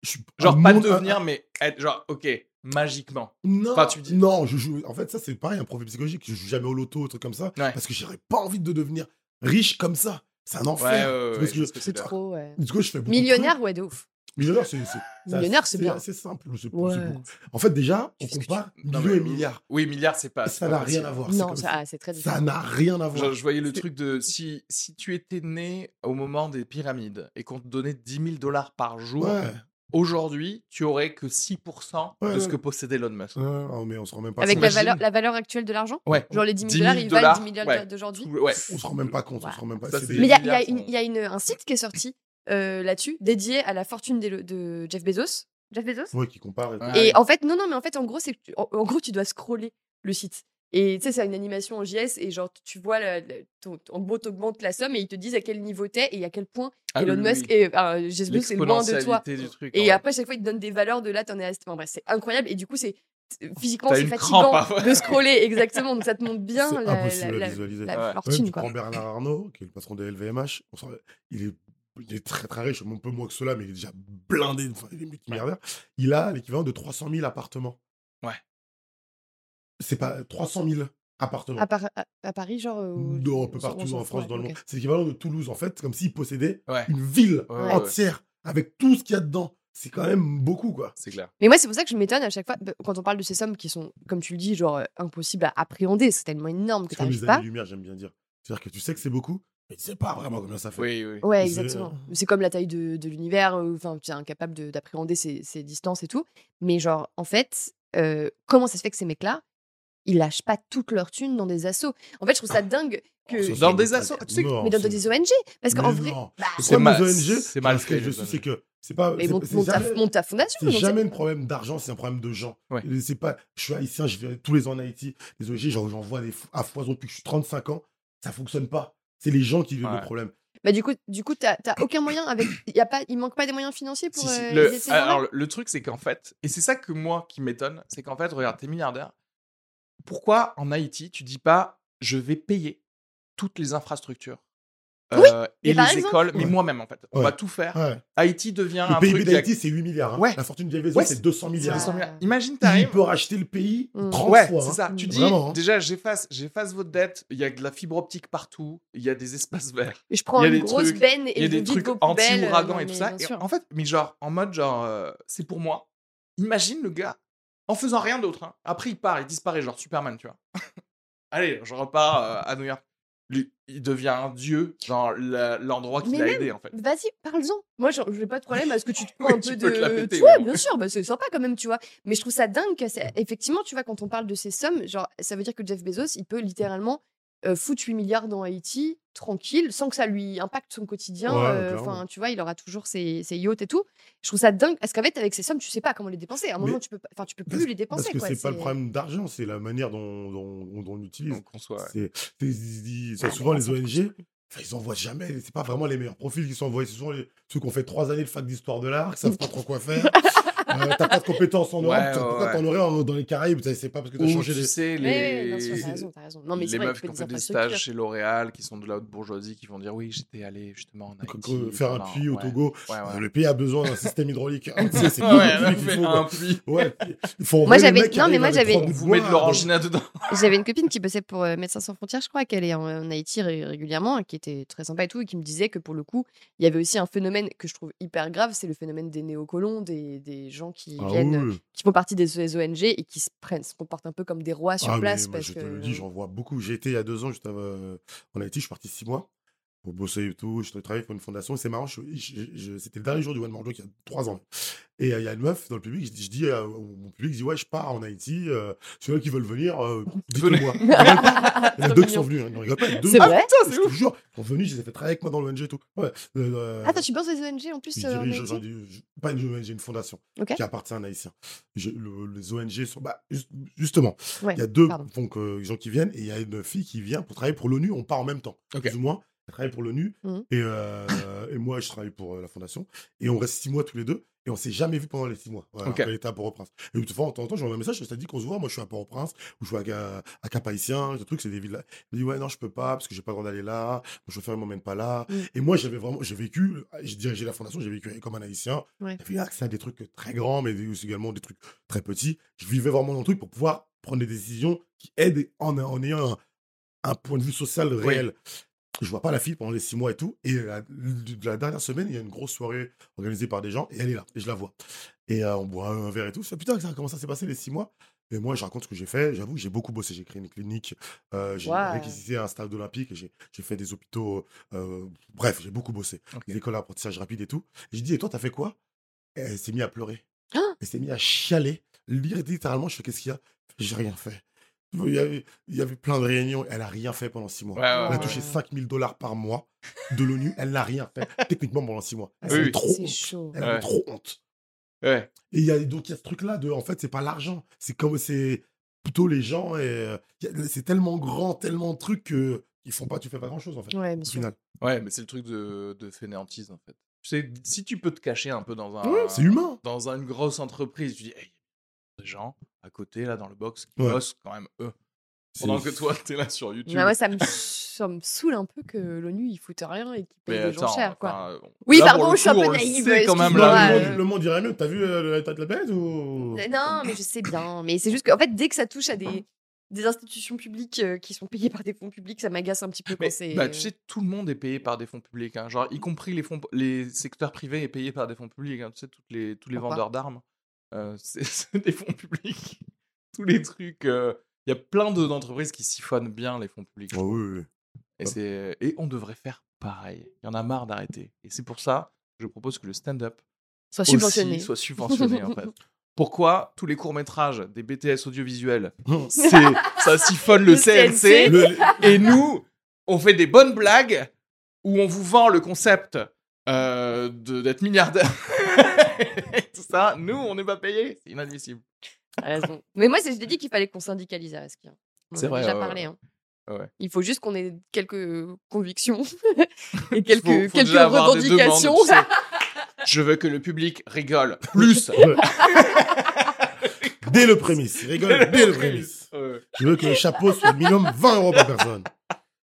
Je suis Genre, pas devenir, mais être genre, ok, magiquement. Non, Enfin, tu dis- non, je joue. En fait, ça, c'est pareil, un profil psychologique. Je joue jamais au loto, un truc comme ça. Ouais. Parce que j'aurais pas envie de devenir riche comme ça. C'est un enfer. ouais, Tu ouais, C'est trop, ouais. Du coup, je fais Millionnaire, ouais, de ouf. Millionnaire, c'est. Millionnaire, c'est bien. simple. c'est- c'est Ouais. beaucoup. En fait, déjà, Tu on tu compare Non, millions et milliards. Oui, milliard, c'est pas. Ça n'a rien à voir. c'est Non, ça, c'est très Ça n'a rien à voir. Je, je voyais le truc de si, si tu étais né au moment des pyramides et qu'on te donnait 10 000 dollars par jour, Ouais. Aujourd'hui, tu aurais que 6% de Ouais, ce ouais. que possédait Elon Musk. Ouais, non, mais on se rend même pas Avec compte. la valeur, la valeur actuelle de l'argent Ouais. Genre les 10 000 10 dollars, 000 ils valent dollars, 10 000 ouais. dollars d'aujourd'hui Ouais. On se rend même pas compte. On se rend même pas. Ça, Mais il y a, y a une- y a une- un site qui est sorti euh, là-dessus, dédié à la fortune des- de Jeff Bezos. Jeff Bezos? Ouais, qui compare. et en fait, non, non, mais en fait, en gros, c'est que tu- en, en gros, tu dois scroller le site. Et tu sais, c'est une animation en JS et genre, tu vois, la- la- ton- en gros, t'augmentes la somme et ils te disent à quel niveau t'es et à quel point Ah Elon oui, Musk oui. et euh, Jeff Bezos est loin de toi. Truc. Et ouais. après, chaque fois, ils te donnent des valeurs de là, t'en es à... Enfin bref, c'est incroyable. Et du coup, c'est physiquement, c'est fatigant crampe, parfois. de scroller, exactement. Donc ça te montre bien C'est la, impossible la- à la- Ouais. Ouais, fortune, tu quoi. prends Bernard Arnault, qui est le patron de LVMH. il, est, il est très très riche, un peu moins que cela, mais il est déjà blindé, enfin, il est multimilliardaire. Il a l'équivalent de 300 000 appartements. Ouais. C'est pas 300 000 appartements. À, Par- à- à Paris, genre. euh, Non, un peu partout en France, ouais, dans le monde. C'est l'équivalent de Toulouse, en fait, comme s'il possédait Ouais, une ville Ouais, ouais, entière avec tout ce qu'il y a dedans. C'est quand même beaucoup, quoi. c'est clair. Mais moi, c'est pour ça que je m'étonne à chaque fois bah, quand on parle de ces sommes qui sont, comme tu le dis, genre impossibles à appréhender. C'est tellement énorme que tu n'arrives pas. années-lumière, j'aime bien dire. C'est-à-dire que tu sais que c'est beaucoup, mais tu sais pas vraiment combien ça fait. Oui, oui. Ouais, C'est- exactement. C'est comme la taille de, de l'univers. euh, Enfin, tu es incapable de- d'appréhender ces, ces distances et tout. Mais genre, en fait, euh, comment ça se fait que ces mecs-là, ils lâchent pas toute leur thune dans des assos En fait, je trouve ça dingue que. Dans c'est- des assos, tu sais que- Non, mais dans des ONG Parce qu'en vrai. bah, C'est mal- ONG, c'est mal je les c'est que c'est pas. mais c'est- ta, jamais- monte ta fondation. C'est donc jamais un problème d'argent, c'est un problème de gens. Ouais. Et C'est pas, je suis haïtien, je vais tous les ans en Haïti. Les ONG, j'en j'en vois des fo- à foison depuis que je suis 35 ans. Ça fonctionne pas. C'est les gens qui vivent Ouais. le problème. Bah, du coup, du coup, t'as t'as aucun moyen avec. Y a pas, il manque pas des moyens financiers pour. Si, si. euh, Le- aider ces gens-là alors, le, le truc, c'est qu'en fait, et c'est ça que moi qui m'étonne, c'est qu'en fait, regarde, t'es milliardaire. Pourquoi en Haïti, tu dis pas, je vais payer toutes les infrastructures euh, Oui, et les exemple- écoles, mais Ouais. moi-même en fait. On Ouais. va tout faire. Ouais. Haïti devient un Le PIB il y a- d'Haïti, c'est 8 milliards. hein. Ouais. La fortune de Jeff c'est 200 milliards. 200 milliards. Imagine, Il t'arrives. peut racheter le pays Mm. 30 Ouais, fois. c'est hein. ça. Tu dis, Vraiment, hein. déjà, j'efface, j'efface votre dette. Il y a de la fibre optique partout. Il y a des espaces verts. Et je prends Il y a une des grosse trucs- benne et Il y a des trucs poubelles, anti-ouragan et tout ça. en fait, mais genre, en mode, genre, euh, c'est pour moi. Imagine le gars, en faisant rien d'autre. hein. Après, il part, il disparaît, genre Superman, tu vois. Allez, je repars euh, à New York. Lui, il devient un dieu, genre l'endroit qui l'a même- aidé, en fait. Vas-y, parle-en. Moi, je n'ai pas de problème à ce que tu te prends Oui, un tu peu de. péter, tu vois, bien sûr, bah, c'est sympa quand même, tu vois. Mais je trouve ça dingue que, c'est- effectivement, tu vois, quand on parle de ces sommes, genre, ça veut dire que Jeff Bezos, il peut littéralement euh, foutre 8 milliards dans Haïti, tranquille, sans que ça lui impacte son quotidien. Ouais, euh, tu vois, il aura toujours ses, ses yachts et tout. Je trouve ça dingue. Parce qu'en fait, avec ces sommes, tu sais pas comment les dépenser. À un Mais- moment, tu peux, enfin, tu peux plus Parce- les dépenser. Parce que c'est pas le problème d'argent, c'est la manière dont, dont, dont on l'utilise. Donc, on soit. C'est, c'est- ils- ils- Ah, souvent les ONG, enfin, ils envoient jamais, c'est pas vraiment les meilleurs profils qui sont envoyés, ce sont les, ceux qui ont fait trois années de fac d'histoire de l'art, qui savent pas trop quoi faire. Euh, t'as pas de compétences en Europe, Ouais, pourquoi ouais, t'en aurais en- dans les Caraïbes? C'est pas parce que t'as Ou changé tu les. sais, les, oui, bien sûr, t'as raison, t'as raison. Non, mais c'est les vrai, meufs qui ont des fait des stages chez L'Oréal, qui sont de la haute bourgeoisie, qui vont dire oui, j'étais allé justement en Haïti. que faire un puits au. Togo. Euh, le pays a besoin d'un système hydraulique. C'est un puits. Ouais, il faut Moi, j'avais- non, mais moi, j'avais- vous bois, met de l'orangina dedans. J'avais une copine qui bossait pour euh, Médecins sans frontières, je crois, qu'elle est en, Haïti ré- régulièrement, qui était très sympa et tout, et qui me disait que pour le coup, il y avait aussi un phénomène que je trouve hyper grave, c'est le phénomène des néocolons, des, des gens qui Ah viennent, oui. qui font partie des, ONG et qui se prennent, se comportent un peu comme des rois sur Ah, mais place moi, parce je que. te le dis, j'en vois beaucoup. J'ai été il y a deux ans, juste euh, en Haïti, je suis parti six mois pour bosser et tout. Je travaillais pour une fondation. C'est marrant, je- je- je- c'était le dernier jour du One More Joke il y a trois ans. Et euh, il y a une meuf dans le public, je, dis- je dis, euh, au- mon public, je dis, ouais, je pars en Haïti. Euh, ceux qui veulent venir, euh, pas. Il y en a deux qui sont venus. hein. Rigolent pas. il y a deux- C'est Ah, vrai putain, je te jure, ils sont venus, je les ai fait travailler avec moi dans l'ONG et tout. Ouais. Euh, Ah, toi, tu penses des ONG en plus je euh, en dirige Haïti je- pas une ONG, une fondation qui appartient à un haïtien. Je- le- les ONG sont. Bah, juste- justement, Ouais, il y a deux donc, euh, gens qui viennent et il y a une fille qui vient pour travailler pour l'ONU. On part en même temps, plus ou moins. Travaille pour l'ONU Mhm. et, euh, et moi, je travaille pour euh, la fondation. Et on reste six mois tous les deux et on s'est jamais vu pendant les six mois. Voilà, elle était à Port-au-Prince. Et une fois, de temps en temps, j'envoie un message, je te dis qu'on se voit. Moi, je suis à Port-au-Prince ou je suis à, à Cap-Haïtien. Ce truc, c'est des villes. là. Elle me dit, ouais, non, je peux pas parce que j'ai pas le droit d'aller là. Mon chauffeur, il m'emmène pas là. Mhm. Et moi, j'avais vraiment, j'ai vécu, j'ai dirigé la fondation, j'ai vécu comme un haïtien. Ouais. J'ai accès à des trucs très grands, mais aussi également des trucs très petits. Je vivais vraiment dans le truc pour pouvoir prendre des décisions qui aident en, en ayant un, un point de vue social réel. Je vois pas la fille pendant les six mois et tout. Et la, la dernière semaine, il y a une grosse soirée organisée par des gens et elle est là. Et je la vois. Et euh, on boit un verre et tout. Je putain, ça, comment ça s'est passé les six mois? Et moi, je raconte ce que j'ai fait. J'avoue, j'ai beaucoup bossé. J'ai créé une clinique. euh, j'ai Wow. réquisitionné un stade olympique. J'ai j'ai fait des hôpitaux. euh, bref, j'ai beaucoup bossé. Ok. Des écoles d'apprentissage rapide et tout. Je dis, et toi, t'as fait quoi? Et Elle s'est mise à pleurer. Ah elle s'est mise à chialer. Littéralement, je fais, qu'est-ce qu'il y a? J'ai rien fait. Il y, avait, il y avait plein de réunions. Elle a rien fait pendant six mois. Ouais, ouais, Elle a ouais. touché 5000 dollars par mois de l'ONU. Elle n'a rien fait, techniquement, pendant six mois. Elle Oui, trop C'est honte. chaud. Elle avait Ouais. trop honte. Ouais. Et il y a donc il y a ce truc-là de, en fait, c'est pas l'argent. C'est comme c'est plutôt les gens et euh, c'est tellement grand, tellement de trucs que ils font pas, tu fais pas grand-chose en fait. Ouais, bien Au sûr. final, Ouais, mais c'est le truc de, de fainéantise, en fait. Tu sais, si tu peux te cacher un peu dans un. Ouais, c'est humain. Dans une grosse entreprise, tu dis, hey, des gens à côté, là, dans le box, qui Ouais. bossent quand même, eux. Pendant que toi, t'es là sur YouTube. Ouais, moi, ça me, ça me saoule un peu que l'ONU, il foute rien et qu'il paye des gens chers, quoi. enfin, Oui, là, pardon, le je suis un peu le naïve, sait quand même là. le, monde, le monde irait mieux. T'as vu euh, l'état de la bête ou? Non, mais je sais bien. Mais c'est juste qu'en fait, dès que ça touche à des, des institutions publiques euh, qui sont payées par des fonds publics, ça m'agace un petit peu Mais, bah, tu sais, tout le monde est payé par des fonds publics. hein. Genre, y compris les, fonds, les secteurs privés est payé par des fonds publics. hein. Tu sais, toutes les, tous les Pourquoi? vendeurs d'armes, c'est c'est des fonds publics. tous les trucs. euh, Il y a plein de- d'entreprises qui siphonnent bien les fonds publics. Oh, oui, oui. Et, c'est- et on devrait faire pareil. Il y en a marre d'arrêter. Et c'est pour ça que je propose que le stand-up soit aussi subventionné. soit subventionné en fait. Pourquoi tous les courts-métrages des BTS audiovisuels, c'est ça siphonne le, Le CNC, CNC. Le- et nous, on fait des bonnes blagues où on vous vend le concept euh, de- d'être milliardaire. Ça, nous, on n'est pas payé. C'est inadmissible. Raison. Mais moi, c'est- je t'ai dit qu'il fallait qu'on syndicalise à Reski. On en C'est vrai, déjà ouais, parlé. hein. Ouais. Il faut juste qu'on ait quelques convictions et quelques, Faut- faut quelques demandes, revendications. tu sais. Je veux que le public rigole plus. Dès le prémisse. Rigole dès le prémisse. Ouais. Je veux que le chapeau soit minimum 20 euros par personne.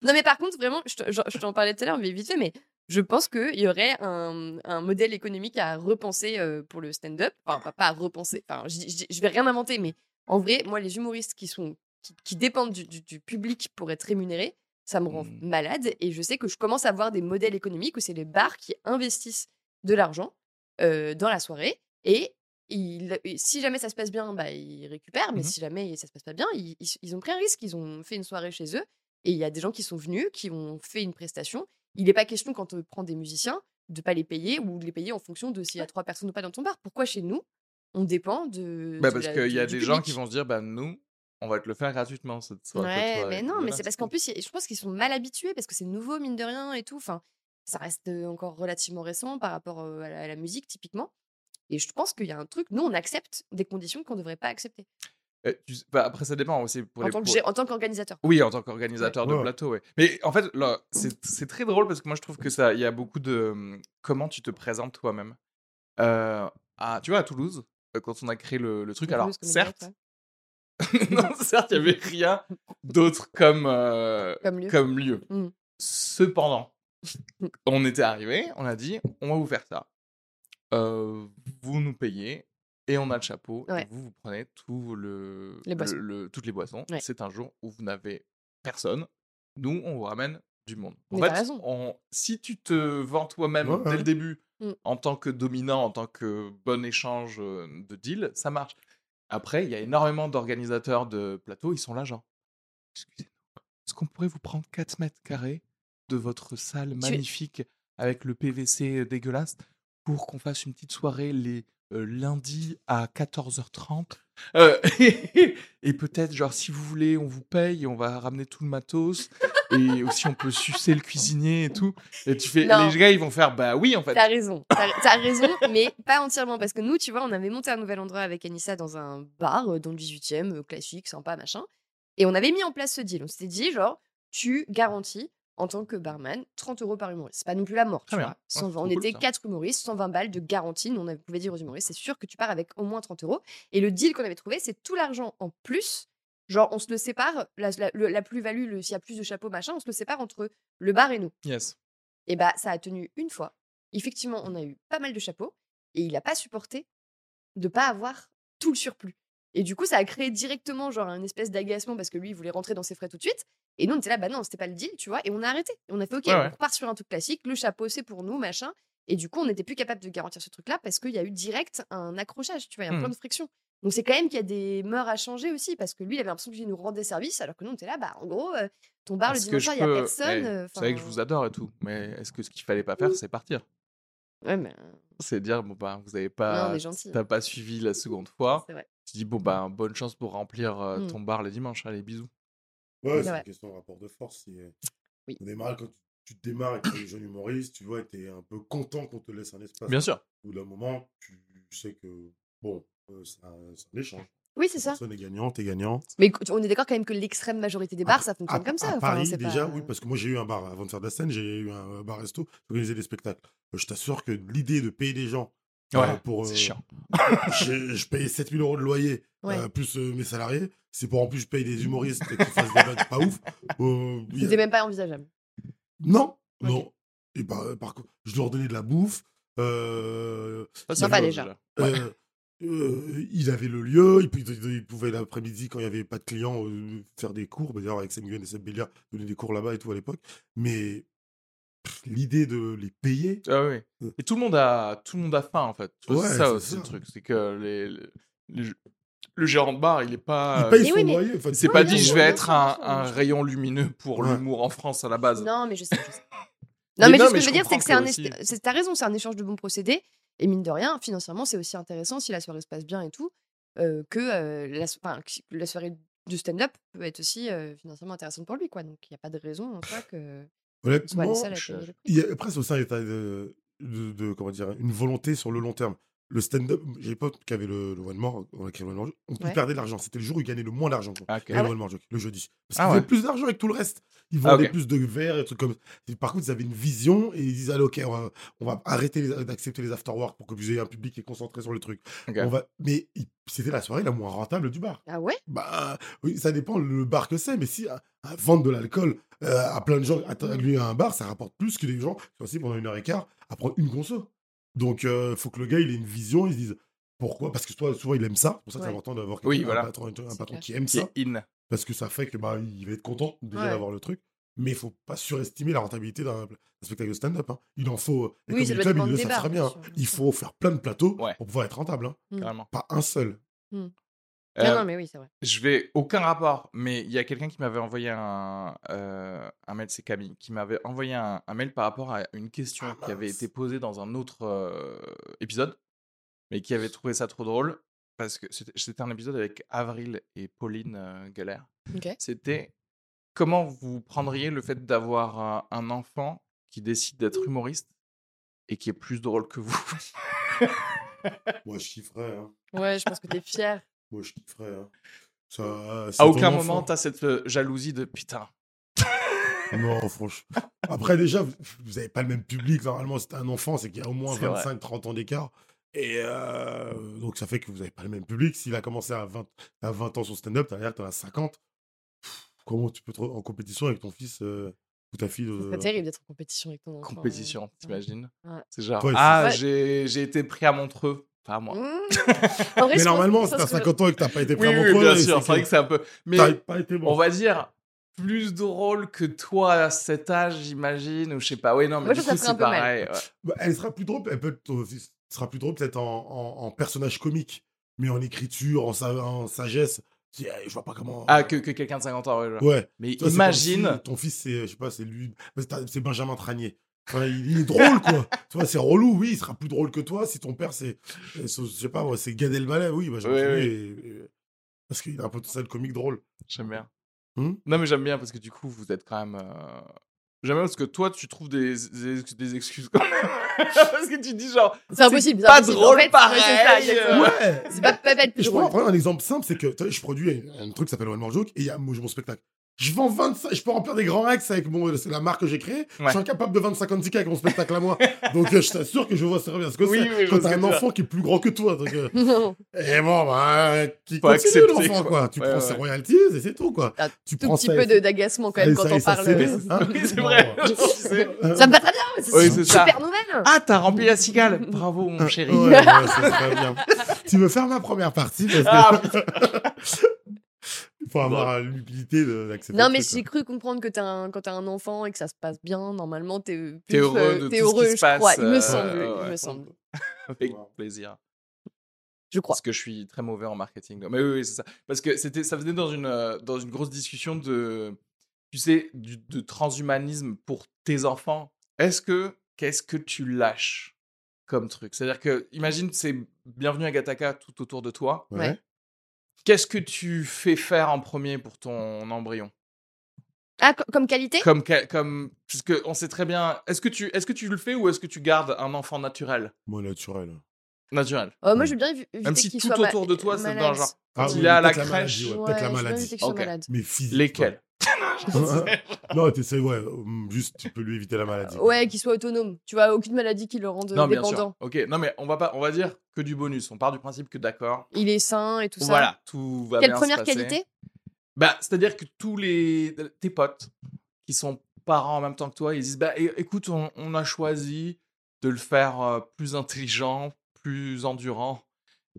Non, mais par contre, vraiment, je t'en parlais tout à l'heure, mais vite fait, mais je pense qu'il y aurait un, un modèle économique à repenser euh, pour le stand-up. Enfin, pas, pas à repenser. Enfin, je, je, je vais rien inventer, mais en vrai, moi, les humoristes qui, sont, qui, qui dépendent du, du- du public pour être rémunérés, ça me rend Mm. malade. Et je sais que je commence à voir des modèles économiques où c'est les bars qui investissent de l'argent euh, dans la soirée. Et ils- si jamais ça se passe bien, bah, ils récupèrent. Mais Mhm. si jamais ça se passe pas bien, ils, ils- ils ont pris un risque. Ils ont fait une soirée chez eux. Et il y a des gens qui sont venus, qui ont fait une prestation. Il n'est pas question, quand on prend des musiciens, de pas les payer ou de les payer en fonction de s'il y a trois personnes ou pas dans ton bar. Pourquoi chez nous, on dépend de. Bah, de parce qu'il y a des gens qui vont se dire, bah, nous, on va te le faire gratuitement cette soirée. Ouais, mais non, mais c'est parce qu'en plus, je pense qu'ils sont mal habitués parce que c'est nouveau, mine de rien, et tout. Enfin, ça reste euh, encore relativement récent par rapport à la, à la musique, typiquement. Et je pense qu'il y a un truc, nous, on accepte des conditions qu'on ne devrait pas accepter. Eh, tu sais- bah, après, ça dépend aussi. Pour En les, tant, que pour- gé- en tant qu'organisateur. Oui, en tant qu'organisateur de plateau, ouais. Mais en fait, là, c'est c'est très drôle parce que moi, je trouve que ça, il y a beaucoup de hum, comment tu te présentes toi-même. Euh, à, tu vois, à Toulouse, euh, quand on a créé le, le truc, alors certes, non, certes, il y avait rien d'autre comme euh, Comme lieu. comme lieu. Mm. Cependant, on était arrivé, on a dit, on va vous faire ça. Euh, vous nous payez et on a le chapeau. Ouais. Et vous, vous prenez tout le, Les boissons. le- le- toutes les boissons. Ouais. C'est un jour où vous n'avez personne. Nous, on vous ramène du monde. En Mais fait, on- si tu te vends toi-même Ouais, dès ouais. le début Mm. en tant que dominant, en tant que bon échange euh, de deal, ça marche. Après, il y a énormément d'organisateurs de plateaux, ils sont là genre, excusez-nous, est-ce qu'on pourrait vous prendre 4 mètres carrés de votre salle magnifique avec le PVC dégueulasse pour qu'on fasse une petite soirée les euh, lundis à 14h30 Euh, et peut-être genre si vous voulez on vous paye on va ramener tout le matos et aussi on peut sucer le cuisinier et tout et tu fais Non. les gars ils vont faire bah oui en fait T'as raison, t'as raison, mais pas entièrement. Parce que nous, tu vois, on avait monté un nouvel endroit avec Anissa dans un bar euh, dans le 18e, euh, classique, sympa, machin. Et on avait mis en place ce deal. On s'était dit, genre, tu garantis en tant que barman 30 euros par humoriste. C'est pas non plus la mort, Très tu bien. vois? Ouais, 120. c'est on cool, était ça. 4 humoristes, 120 balles de garantie. Nous, on pouvait dire aux humoristes, c'est sûr que tu pars avec au moins 30 euros. Et le deal qu'on avait trouvé, c'est tout l'argent en plus. Genre, on se le sépare, la, la- le- la plus-value, s'il y a plus de chapeaux, machin, on se le sépare entre le bar et nous. yes Et bah, ça a tenu une fois. Effectivement, on a eu pas mal de chapeaux et il n'a pas supporté de pas avoir tout le surplus. Et du coup, ça a créé directement genre une espèce d'agacement parce que lui, il voulait rentrer dans ses frais tout de suite. Et nous, on était là, bah non, c'était pas le deal, tu vois. Et on a arrêté. Et on a fait, ok, Ouais, ouais. on repart sur un truc classique. Le chapeau, c'est pour nous, machin. Et du coup, on n'était plus capable de garantir ce truc-là parce qu'il y a eu direct un accrochage, tu vois, il y a un Mhm. point de friction. Donc c'est quand même qu'il y a des mœurs à changer aussi parce que lui, il avait l'impression qu'il nous rendait service alors que nous, on était là, bah en gros, euh, ton bar le Est-ce que dimanche il y a peux- personne. eh, euh, c'est vrai que je vous adore et tout mais est-ce que ce qu'il fallait pas faire c'est partir? Ouais, mais c'est dire bon bah vous avez on pas gentil. t'as pas suivi la seconde fois c'est vrai. tu dis bon bah bonne chance pour remplir euh, Mm. ton bar le dimanche allez bisous Ouais, c'est Ouais. une question de rapport de force. c'est- Oui. On démarre quand tu, tu démarres avec les jeunes humoristes, tu vois, et t'es un peu content qu'on te laisse un espace. bien sûr Au bout d'un moment, tu sais que, bon, euh, c'est un, échange. Oui, c'est ça. Personne est gagnant, t'es gagnant. Mais écoute, on est d'accord quand même que l'extrême majorité des bars, ça fonctionne à- comme ça. À Paris, déjà, pas- oui, parce que moi j'ai eu un bar. Avant de faire de la scène, j'ai eu un bar resto, j'organisais des spectacles. Euh, Je t'assure que l'idée de payer des gens euh, ouais pour. c'est euh, chiant je, je payais 7000 euros de loyer, Ouais. euh, plus euh, mes salariés. C'est pour en plus je paye des humoristes qui fassent des blagues pas ouf. Euh, il y a- C'était même pas envisageable. Non, non. Et bah, par contre, je leur donnais de la bouffe. Euh, Ça, c'est déjà. euh, euh, il avait le lieu, il, pou- il pouvait l'après-midi, quand il n'y avait pas de clients, euh, faire des cours. Bah, D'ailleurs, avec Sam Nguyen et Seb Béliard, donner des cours là-bas et tout à l'époque. Mais l'idée de les payer, Ah oui. Et tout le monde a, tout le monde a faim en fait. Ouais, c'est ça c'est aussi ça. le truc, c'est que les, les- les- le gérant de bar, il est pas. il paye son oui, mais- loyer. Enfin, tu pas dit je vais être un, rayon lumineux pour Ouais. l'humour en France à la base. Non, mais je sais. je sais. Mais Non, mais non, ce que je je veux dire, c'est que c'est un. c'est- T'as raison, c'est un échange de bons procédés. Et mine de rien, financièrement, c'est aussi intéressant si la soirée se passe bien et tout, euh, que euh, la, so- enfin, que la soirée du stand-up peut être aussi euh, financièrement intéressante pour lui, quoi. Donc il n'y a pas de raison en soi que Honnêtement, je- il y a presque aussi un état de, de, de- comment dire, une volonté sur le long terme. Le stand-up, j'ai des potes qui avaient le, le one more, on a créé le one more joke, on Ouais. perdait de l'argent. C'était le jour où ils gagnaient le moins d'argent. Ah. Le Ah ouais one more joke, le jeudi. Parce Ah qu'ils ouais. avaient plus d'argent avec tout le reste. Ils Ah, vendaient plus de verres et trucs comme ça. Par contre, ils avaient une vision et ils disaient Allez, ok, on va, on va arrêter les- d'accepter les afterwork pour que vous ayez un public qui est concentré sur le truc. On va... Mais il- c'était la soirée la moins rentable du bar. Ah ouais? Bah oui, ça dépend le bar que c'est, mais si à, à vendre de l'alcool euh, à plein de gens à lui à un bar, ça rapporte plus que les gens qui sont assis pendant une heure et quart à prendre une conso. Donc il faut que le gars il ait une vision, il se dise pourquoi? Parce que toi, souvent il aime ça. C'est pour ça que c'est important d'avoir Oui, un patron, un qui aime Qui ça, est in. parce que ça fait que bah il va être content déjà Ouais. d'avoir le truc. Mais il faut pas surestimer la rentabilité d'un spectacle de stand-up. hein. Il en faut. Les Oui, ça comedy doit clubs, dépendre ils le bars, très bien bien. sûr, Il faut faire plein de plateaux Ouais. pour pouvoir être rentable. hein. Mm. Carrément. Pas un seul. Non, Euh, non, mais oui, c'est vrai. Je vais aucun rapport, mais il y a quelqu'un qui m'avait envoyé un, euh, un mail, c'est Camille, qui m'avait envoyé un, un mail par rapport à une question Ah, qui avait été posée dans un autre euh, épisode, mais qui avait trouvé ça trop drôle parce que c'était un épisode avec Avril et Pauline euh, Galère. C'était comment vous prendriez le fait d'avoir un, un enfant qui décide d'être humoriste et qui est plus drôle que vous? Moi je kifferais. hein. Ouais, je pense que t'es fier. Moi je hein. Ça, c'est À aucun enfant. moment t'as cette euh, jalousie de putain. Non, franchement. Après, déjà, vous- n'avez pas le même public. Normalement, c'est un enfant, c'est qu'il y a au moins C'est vrai. 25-30 ans d'écart. Et euh, donc, ça fait que vous n'avez pas le même public. S'il a commencé à 20, à 20 ans son stand-up, t'as l'air que tu en as 50. Pff, Comment tu peux être en compétition avec ton fils euh, ou ta fille Ce euh, serait terrible d'être en compétition avec ton enfant. compétition, t'imagines Ouais. C'est genre, Ouais, c'est ah, j'ai été pris à Montreux. Pas à moi. Mmh. En vrai, Mais normalement, ça serait- 50 ans et que t'as pas été pris Oui, à oui, Montreux, bien sûr, c'est vrai que c'est un peu. Mais t'as pas été bon. on va dire plus drôle que toi à cet âge, j'imagine, ou je sais pas. Oui, non, mais Moi, du coup, c'est un peu mal. pareil. ouais. Bah, elle sera plus drôle, elle peut être- euh, sera plus drôle peut-être en, en- en personnage comique, mais en écriture, en, sa- en sagesse. Je je vois pas comment. Ah, que, que quelqu'un de 50 ans, ouais. Mais Toi, c'est imagine. ton fils, c'est, je sais pas, c'est lui, c'est Benjamin Tranier. Enfin, il, est drôle, quoi. tu vois, c'est relou, oui, il sera plus drôle que toi. Si ton père, c'est, euh, je sais pas, c'est Gad Elmaleh, oui, Benjamin Oui, parce qu'il a un potentiel comique drôle. J'aime bien. Hmm non, mais j'aime bien parce que du coup, vous êtes quand même. euh, J'aime bien parce que toi, tu trouves des, des, des excuses quand même. parce que tu dis genre. C'est impossible. c'est pas impossible. drôle En fait, pareil, ouais, c'est euh. Ouais. C'est pas, pas, pas plus je drôle. prends, un exemple simple, c'est que je produis un, un truc qui s'appelle One More Joke et il y a mon spectacle. Je vends 25, je peux remplir des grands axes avec mon, c'est la marque que j'ai créée. Je suis incapable de vendre 50 tickets avec mon spectacle à moi. Donc euh, je t'assure que je vois ça bien ce que Oui, c'est. oui, Quand t'as un enfant qui est plus grand que toi. Donc, euh, Non. et bon, bah, qui Faut continue l'enfant, quoi. quoi. Tu Ouais, prends ouais. ses royalties et c'est tout, quoi. Un Tu Tout prends petit ça- peu d'agacement quand même ça- quand ça- on ça parle. CD, euh, hein. Oui, c'est vrai. Ça me va très bien. C'est Oui, c'est ça. super nouvelle. Ah, t'as rempli la cigale. Bravo, mon chéri. Ouais, ouais, c'est très bien. tu veux faire ma première partie parce que il faut avoir l'humilité de- d'accepter. Non, mais j'ai cru comprendre que t'as un, quand t'as un enfant et que ça se passe bien, normalement, t'es plus, T'es heureux euh, de t'es tout ce qui heureux, se je passe, crois. Il me euh, semble, ouais, il me semble. Avec plaisir. Je crois. Parce que je suis très mauvais en marketing. Mais oui, oui, c'est ça. Parce que c'était, ça venait dans une, euh, dans une grosse discussion de, tu sais, du, de transhumanisme pour tes enfants. Est-ce que, qu'est-ce que tu lâches comme truc? C'est-à-dire que, imagine, c'est bienvenue à Gataka tout autour de toi. Ouais. Qu'est-ce que tu fais faire en premier pour ton embryon? Ah, co- comme qualité? Comme, comme, puisque on sait très bien. Est-ce que tu, est-ce que tu le fais ou est-ce que tu gardes un enfant naturel? Moi, naturel. Naturel. Euh, Moi, je veux bien éviter Même si qu'il tout soit ma- autour de toi, c'est dans le genre. Ah Quand oui, il est à la peut-être la crèche. maladie, ouais, Ouais, peut-être la maladie. Mais physique. Lesquels? Non, tu sais, ouais, euh, juste tu peux lui éviter la maladie. Ouais, qu'il soit autonome. Tu vois, aucune maladie qui le rende Non, bien sûr. dépendant. Ok, non, mais on va pas, on va dire que du bonus. On part du principe que d'accord. Il est sain et tout ça. Voilà, tout va Quelle bien première se passer. qualité? Bah, c'est-à-dire que tous les tes potes qui sont parents en même temps que toi, ils disent bah écoute, on, on a choisi de le faire euh, plus intelligent, plus endurant.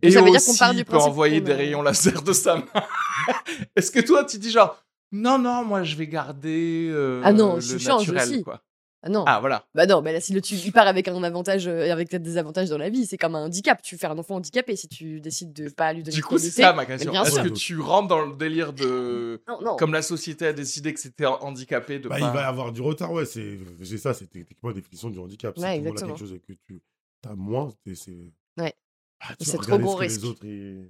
Et Ça veut dire aussi, qu'on part du il peut envoyer des rayons laser de sa main. Est-ce que toi, tu dis genre non, non, moi je vais garder euh, Ah non, le je change naturel, aussi. quoi. Ah non. Ah voilà. Bah non, bah là, si le, tu, il part avec un avantage, euh, avec des avantages dans la vie, c'est comme un handicap. Tu fais un enfant handicapé si tu décides de pas lui donner Du de coup, c'est ça ma question. Est-ce que tu rentres dans le délire de Non, non. comme la société a décidé que c'était handicapé de Bah, pas... il va avoir du retard, ouais. C'est c'est ça, c'est techniquement la définition du handicap. Ouais, exactement. quelque chose que tu as moins. C'est Ouais. Ah, C'est trop gros ce que risque. Les autres, ils- Je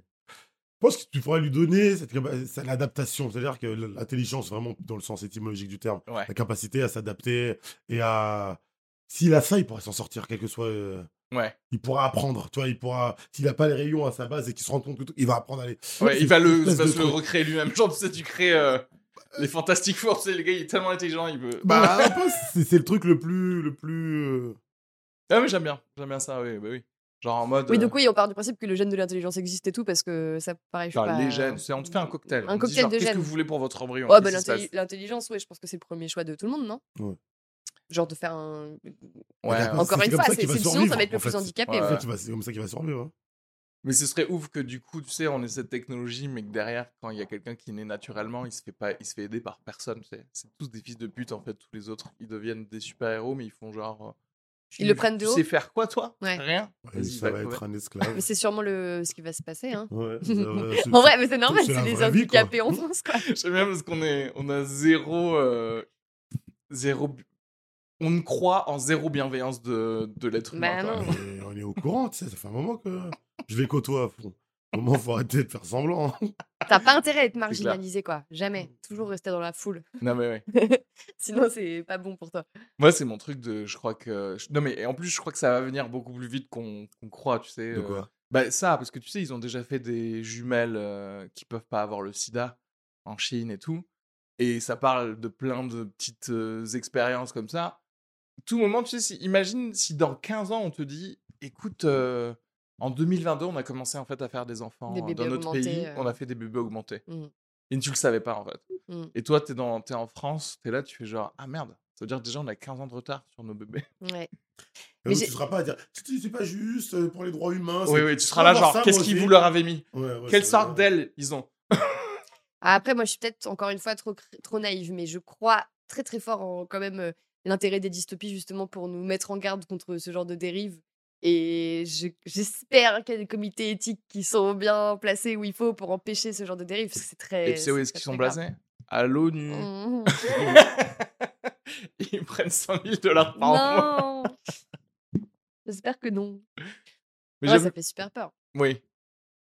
pense que tu pourrais lui donner cette l'adaptation, c'est-à-dire que l'intelligence, vraiment dans le sens étymologique du terme, Ouais. la capacité à s'adapter et à. S'il a ça, il pourrait s'en sortir, quel que soit. euh, Ouais. Il pourra apprendre, tu vois, il pourra... S'il a pas les rayons à sa base et qu'il se rend compte que tout- il va apprendre à les... Ouais, il va, le, il espèce va de se le truc. recréer lui-même. Genre, tu sais, tu crées euh, les Fantastic Four, tu sais, le gars, il est tellement intelligent, il veut. Bah, c'est le truc le plus... Le plus euh, Ah, mais j'aime bien, j'aime bien ça, oui, bah oui. Genre en mode. Oui, euh, donc oui, on part du principe que le gène de l'intelligence existe et tout, parce que ça, pareil, je pas... les gènes, c'est on te fait un cocktail. Un On te dit, cocktail genre, de Qu'est-ce que gènes. vous voulez pour votre embryon? Bah, l'intelligence, ouais, je pense que c'est le premier choix de tout le monde, non? Ouais. Genre de faire un. Ouais, Encore une fois, sinon ça va être le plus handicapé. En fait, c'est comme ça qu'il va survivre. hein. Mais ce serait ouf que du coup, tu sais, on ait cette technologie, mais que derrière, quand il y a quelqu'un qui naît naturellement, il se fait pas, il se fait aider par personne. tu sais. C'est tous des fils de pute en fait, tous les autres. Ils deviennent des super héros, mais ils font genre. Tu- Ils le prennent de Tu haut sais faire quoi toi? Ouais. Rien. Et Vas-y, ça va être un esclave. Mais c'est sûrement le... ce qui va se passer. Hein. Ouais, En vrai, mais c'est normal, c'est les handicapés en France, quoi. J'aime bien parce qu'on est, on a zéro, euh, zéro. On ne croit en zéro bienveillance de, de l'être humain. Bah non. on, est, on est au courant, tu sais, ça fait un moment que je les côtoie à fond. Au moment, faut arrêter de faire semblant. hein? T'as pas intérêt à être marginalisé, quoi. Jamais. Toujours rester dans la foule. Non mais ouais. Sinon, c'est pas bon pour toi. Moi, c'est mon truc de. Je crois que. Non, mais en plus, je crois que ça va venir beaucoup plus vite qu'on croit, tu sais. De euh, quoi? Bah, ça, parce que tu sais, ils ont déjà fait des jumelles euh, qui peuvent pas avoir le sida en Chine et tout. Et ça parle de plein de petites euh, expériences comme ça. Tout moment, tu sais, si- imagine si dans 15 ans, on te dit écoute, euh, en 2022, on a commencé en fait à faire des enfants Des euh, bébés dans notre pays. euh. On a fait des bébés augmentés. Mhm. Et tu le savais pas, en fait. Mhm. Et toi, t'es dans- t'es en France, t'es là, tu fais genre ah merde. Ça veut dire que déjà, on a 15 ans de retard sur nos bébés. Ouais. Mais tu seras pas à dire c'est pas juste euh, pour les droits humains. Oui, oui, tu seras là, genre, qu'est-ce qu'ils vous leur avez mis? Ouais, ouais, Quelle sorte vrai. d'ailes ils ont? Ah, Après, moi, je suis peut-être encore une fois trop, trop naïve, mais je crois très très fort en quand même euh, l'intérêt des dystopies justement pour nous mettre en garde contre ce genre de dérive. Et je- j'espère qu'il y a des comités éthiques qui sont bien placés où il faut pour empêcher ce genre de dérive. parce que C'est très. Et tu sais où est-ce qu'ils sont blasés? À l'ONU. Mhm. Ils prennent 100 000 dollars par mois. non J'espère que non. Mais Ouais, j'aime- ça fait super peur. Oui.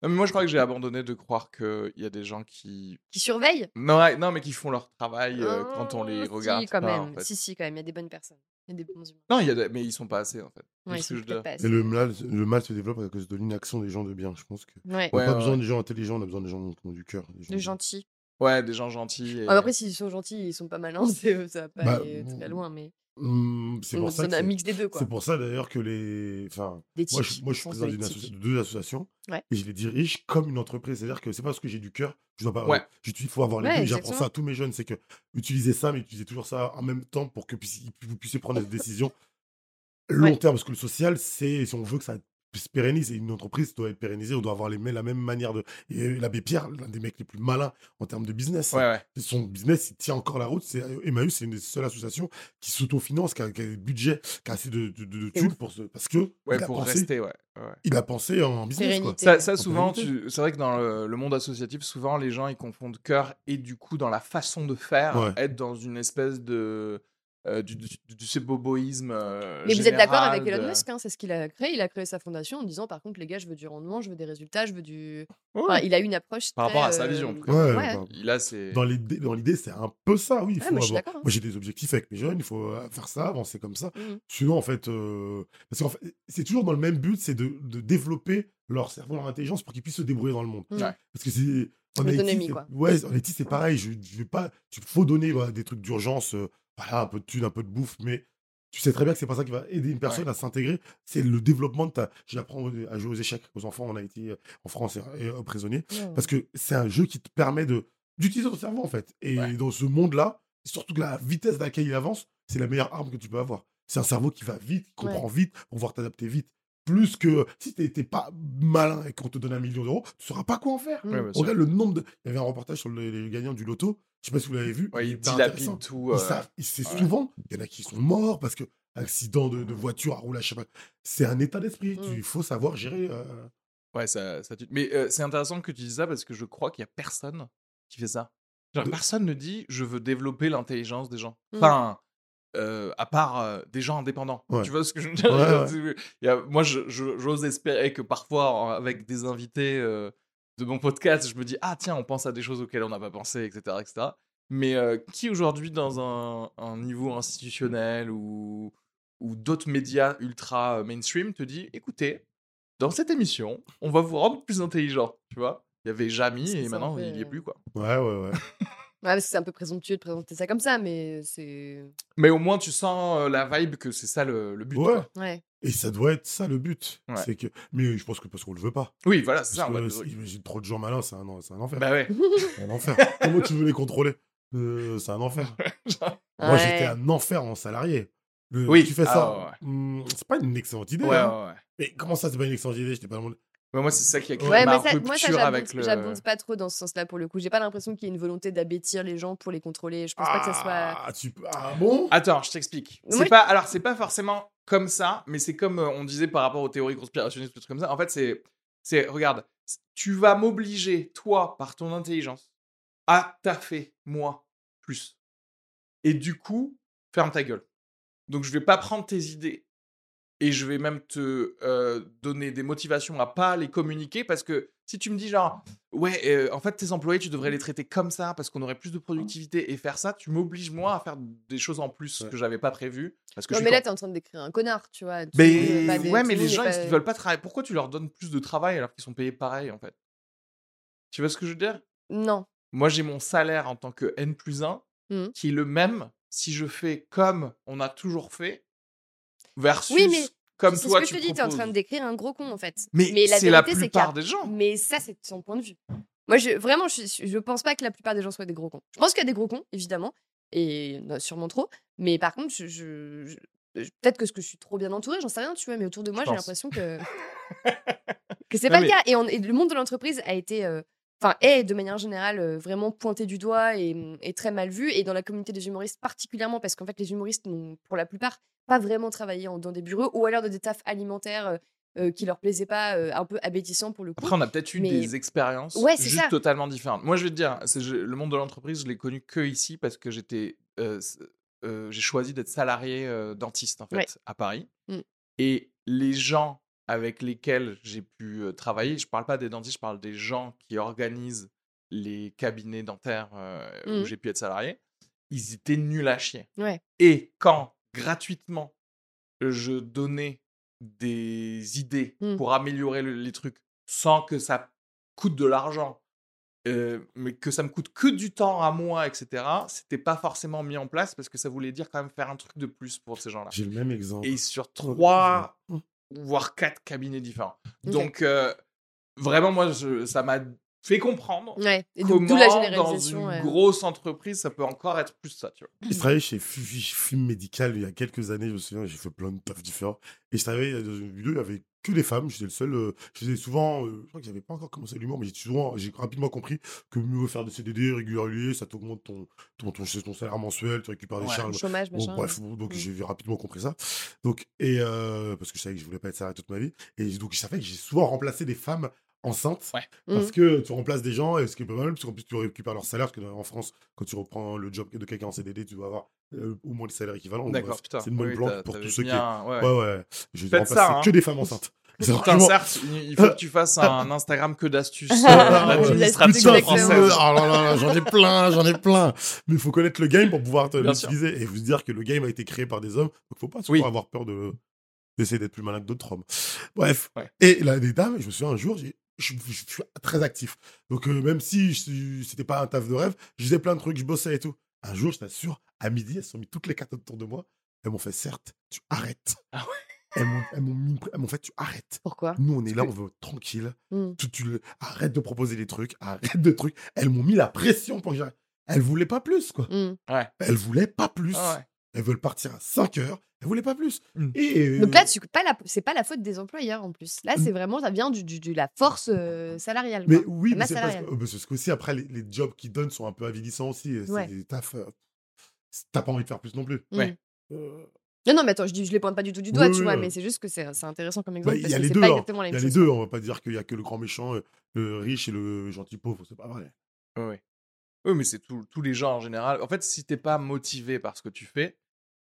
Non, mais moi, je crois que j'ai abandonné de croire qu'il y a des gens qui. Qui surveillent? Non, non mais qui font leur travail euh, quand on les Ah, regarde. Si, quand pas, même. en fait. Si, si, quand même. Il y a des bonnes personnes. Il y a des bons humains. Non, il y a mais ils sont pas assez, en fait. C'est Ouais, ils ce que sont je veux peut-être dire. pas Et assez. le mal, le mal se développe à cause de l'inaction des gens de bien. Je pense que. Ouais. On n'a Ouais, pas ouais, besoin ouais. des gens intelligents, on a besoin des gens qui ont du cœur. des gens- De gentils. Ouais, des gens gentils. et- Ah, après, s'ils sont gentils, ils sont pas malins, c'est- ça va pas Bah, aller très loin, mais Hum, c'est on pour ça c'est- mix des deux, quoi. C'est pour ça d'ailleurs que les. Enfin, moi, je, moi, je suis président de deux associations Ouais. et je les dirige comme une entreprise. C'est-à-dire que c'est pas parce que j'ai du cœur, je dois pas. Ouais. j'utilise- Il faut avoir les Ouais, deux. J'apprends ça à tous mes jeunes. C'est que utilisez ça, mais utilisez toujours ça en même temps pour que vous puissiez prendre des décisions long Ouais. terme. Parce que le social, c'est si on veut que ça se pérennise, et une entreprise doit être pérennisée, on doit avoir les, mêmes- la même manière de. Et l'abbé Pierre, l'un des mecs les plus malins en termes de business. Ouais, ouais. Son business, il tient encore la route. C'est Emmaüs, c'est une des seules associations qui s'autofinance, qui a, qui a le budget, qui a assez de, de, pour ce, parce que Ouais, il, a pour pensé, rester, ouais. ouais. il a pensé en business. Quoi. Pérennité. Ça, ça En souvent, tu- c'est vrai que dans le, le monde associatif, souvent les gens ils confondent cœur et du coup dans la façon de faire, Ouais. être dans une espèce de euh, du, du, du, du- ce boboïsme. euh, Mais vous êtes d'accord avec Elon de- Musk, hein, c'est ce qu'il a créé. Il a créé sa fondation en disant, par contre, les gars, je veux du rendement, je veux des résultats, je veux du. Ouais. Enfin, il a une approche. Par très, rapport à sa euh, vision, en tout cas. Ouais, Ouais. bah, Il a ses. dans l'idée, dans l'idée, c'est un peu ça, oui. Il Ouais, faut moi, avoir- hein. Moi, j'ai des objectifs avec mes jeunes, il faut euh, faire ça, avancer comme ça. Mhm. Sinon, en fait, euh, parce qu'en fait, c'est toujours dans le même but, c'est de, de développer leur cerveau, leur intelligence pour qu'ils puissent se débrouiller dans le monde. Ouais. Parce que c'est. En L'autonomie, Haïti, quoi. Ouais, en Haïti, c'est pareil. Je, je vais pas. Il faut donner voilà, des trucs d'urgence, euh, voilà, un peu de thunes, un peu de bouffe, mais tu sais très bien que c'est pas ça qui va aider une personne à s'intégrer. C'est le développement de ta. J'apprends à jouer aux échecs aux enfants en Haïti, euh, en France et, et aux prisonniers. Ouais. Parce que c'est un jeu qui te permet de d'utiliser ton cerveau, en fait. Et Ouais. dans ce monde-là, surtout que la vitesse à laquelle il avance, c'est la meilleure arme que tu peux avoir. C'est un cerveau qui va vite, qui comprend vite, pour pouvoir t'adapter vite. Plus que si tu n'étais pas malin et qu'on te donne un million d'euros, tu ne sauras pas quoi en faire. Ouais. Regarde le nombre de. Il y avait un reportage sur les, les gagnants du loto. Je sais pas si vous l'avez vu. Ouais, il était dilapide intéressant. tout. Ils euh, savent- ils- c'est ouais. souvent, il y en a qui sont morts parce que accident de, de voiture à rouler, je sais pas. C'est un état d'esprit. Mm. Il faut savoir gérer. euh, Ouais, ça, ça tue. Mais euh, c'est intéressant que tu dises ça parce que je crois qu'il y a personne qui fait ça. Genre, De- personne ne dit je veux développer l'intelligence des gens. Mm. Enfin, euh, à part euh, des gens indépendants. Ouais. Tu vois ce que je veux dire? Ouais, Il y a- Moi, je- je- j'ose espérer que parfois, avec des invités euh, de mon podcast, je me dis ah tiens, on pense à des choses auxquelles on n'a pas pensé, etc., etc. Mais euh, qui aujourd'hui, dans un, un niveau institutionnel ou ou d'autres médias ultra mainstream te dit écoutez, dans cette émission, on va vous rendre plus intelligent, tu vois? Il y avait Jamy et maintenant fait, il y est plus quoi. Ouais, ouais, ouais. Ouais, parce que c'est un peu présomptueux de présenter ça comme ça, mais c'est. Mais au moins tu sens euh, la vibe que c'est ça le, le but. Ouais. quoi. Ouais. Et ça doit être ça le but. Ouais. C'est que... Mais je pense que parce qu'on le veut pas. Oui, voilà, c'est Parce ça. en que, mode- euh, imagine trop de gens malins, c'est un, c'est un enfer. Bah ouais. C'est un enfer. Comment tu veux les contrôler? Euh, C'est un enfer. Genre- Moi, Ouais. j'étais un enfer en salarié. Le- Oui. Tu fais Ah, ça. ouais, hmm, c'est pas une excellente idée. ouais, hein. ouais, ouais. Mais comment ça, c'est pas une excellente idée? J'étais pas dans Mais moi, c'est ça qui a créé Ouais, ma ça, rupture moi, ça, avec j'abonde le. j'abonde pas trop dans ce sens-là pour le coup. J'ai pas l'impression qu'il y ait une volonté d'abêtir les gens pour les contrôler. Je pense pas que ça soit. Ah, tu... peux- ah bon? Attends, je t'explique. C'est pas, alors c'est pas forcément comme ça, mais c'est comme euh, on disait par rapport aux théories conspirationnistes, des trucs comme ça. En fait, c'est, c'est, regarde, tu vas m'obliger, toi, par ton intelligence, à taffer, moi, plus. Et du coup, ferme ta gueule. Donc, je vais pas prendre tes idées et je vais même te euh, donner des motivations à pas les communiquer parce que si tu me dis genre ouais euh, en fait tes employés tu devrais les traiter comme ça parce qu'on aurait plus de productivité et faire ça tu m'obliges moi à faire des choses en plus Ouais. que j'avais pas prévu parce que Non, je mais là, t'es en train de décrire un connard, tu vois. Mais pas des- ouais mais le les gens pas- ils veulent pas travailler pourquoi tu leur donnes plus de travail alors qu'ils sont payés pareil en fait? Tu vois ce que je veux dire? Non. moi j'ai mon salaire en tant que N plus 1 Mhm. qui est le même si je fais comme on a toujours fait versus Oui, mais comme C'est toi ce que tu je te dis, t'es en train de décrire un gros con en fait. Mais, la c'est la vérité, c'est plupart des gens. Mais ça, c'est son point de vue. Moi, je, vraiment, je, je pense pas que la plupart des gens soient des gros cons. Je pense qu'il y a des gros cons, évidemment, et sûrement trop. Mais par contre, je, je- je- je- peut-être que ce que je suis trop bien entourée, j'en sais rien, tu vois. Mais autour de moi, j'ai l'impression que que c'est pas mais- le cas. Et, on- et le monde de l'entreprise a été, euh, enfin, est de manière générale euh, vraiment pointé du doigt et, et très mal vu. Et dans la communauté des humoristes particulièrement, parce qu'en fait, les humoristes n'ont, pour la plupart, pas vraiment travaillé en- dans des bureaux ou alors dans des tafs alimentaires. euh, euh, qui leur plaisaient pas, euh, un peu abétissants pour le coup. Après, on a peut-être eu Mais- des expériences Ouais, juste ça. totalement différentes. Moi, je vais te dire, je- le monde de l'entreprise, je l'ai connu que ici parce que j'étais, euh, j'ai choisi d'être salarié dentiste en fait Ouais. à Paris. Mm. Et les gens avec lesquels j'ai pu euh, travailler, je parle pas des dentistes, je parle des gens qui organisent les cabinets dentaires euh, où j'ai pu être salarié. Ils étaient nuls à chier. Ouais. Et quand gratuitement je donnais des idées Mm. pour améliorer le- les trucs sans que ça coûte de l'argent, euh, mais que ça me coûte que du temps à moi, etc., c'était pas forcément mis en place parce que ça voulait dire quand même faire un truc de plus pour ces gens-là. J'ai le même exemple. Et sur Oh, trois, mmh. Voire quatre cabinets différents. Donc, euh, vraiment, moi, je- ça m'a fait comprendre Ouais. Et donc, comment dans une ouais. grosse entreprise, ça peut encore être plus ça, tu vois. Je travaillais chez Fuji Film Médical il y a quelques années, je me souviens, j'ai fait plein de tafs différents. Et je travaillais dans une vidéo, il y avait que des femmes, j'étais le seul. euh, faisais souvent, euh, je crois que j'avais pas encore commencé l'humour, mais j'ai souvent, j'ai rapidement compris que mieux faire des CDD réguliers, ça t'augmente ton, ton, ton, ton salaire mensuel, tu récupères des charges. Chômage, Bon, machin. bref, donc Mm. j'ai rapidement compris ça. Donc, et euh, parce que je savais que je voulais pas être salarié toute ma vie. Et donc, je savais que j'ai souvent remplacé des femmes enceintes Ouais. parce Mhm. que tu remplaces des gens, et ce qui est pas mal, parce qu'en plus, tu récupères leur salaire, parce qu'en France, quand tu reprends le job de quelqu'un en CDD, tu dois avoir euh, au moins le salaire équivalent. D'accord, bref, putain. C'est une bonne Oui, planque pour tous ceux qui. bien- ouais, ouais. Ouais, remplacé ça, hein. que des femmes enceintes. C'est Putain, vraiment- certes, il il faut que tu fasses un Instagram que d'astuces euh, euh, oh là là là, j'en ai plein, j'en ai plein. Mais il faut connaître le game pour pouvoir l'utiliser et vous dire que le game a été créé par des hommes. Donc faut pas Oui. avoir peur de d'essayer d'être plus malin que d'autres hommes. Bref. Ouais. Et là, les dames, je me souviens un jour, j'ai- je, je- je suis très actif. Donc euh, même si c'était pas un taf de rêve, je faisais plein de trucs, je bossais et tout. Un jour, je t'assure, à midi, elles se sont mis toutes les cartes autour de moi. Elles m'ont fait, certes, tu arrêtes. Ah Elles m'ont elles m'ont fait, tu arrêtes. Pourquoi? Nous, on est là, que- on veut tranquille. Mm. Tu, tu le- arrête de proposer des trucs, arrête de trucs. Elles m'ont mis la pression pour que j'arrête. Elles voulaient pas plus, quoi. Mm. Ouais. Elles voulaient pas plus. Ah ouais. Elles veulent partir à 5 heures. Elles voulaient pas plus. Mm. Et euh, Donc là, tu- pas la- c'est pas la faute des employeurs en plus. Là, Mm. c'est vraiment, ça vient du, du- de la force euh, salariale. mais quoi. oui, mais c'est parce, salariale. que- euh, parce que aussi après les, les jobs qu'ils donnent sont un peu avilissants aussi. C'est Ouais. des tafs. T'as pas envie de faire plus non plus. Mm. Ouais. Euh, Non, non, mais attends, je, dis, je les pointe pas du tout du doigt, Oui, tu oui, vois, oui. mais c'est juste que c'est c'est intéressant comme bah, exemple Il parce y a les c'est deux. pas hein. exactement la Il y a les deux. On va pas dire qu'il y a que le grand méchant, le riche et le gentil pauvre. C'est pas vrai. Ouais. Oui, mais c'est tous les gens en général. En fait, si t'es pas motivé par ce que tu fais,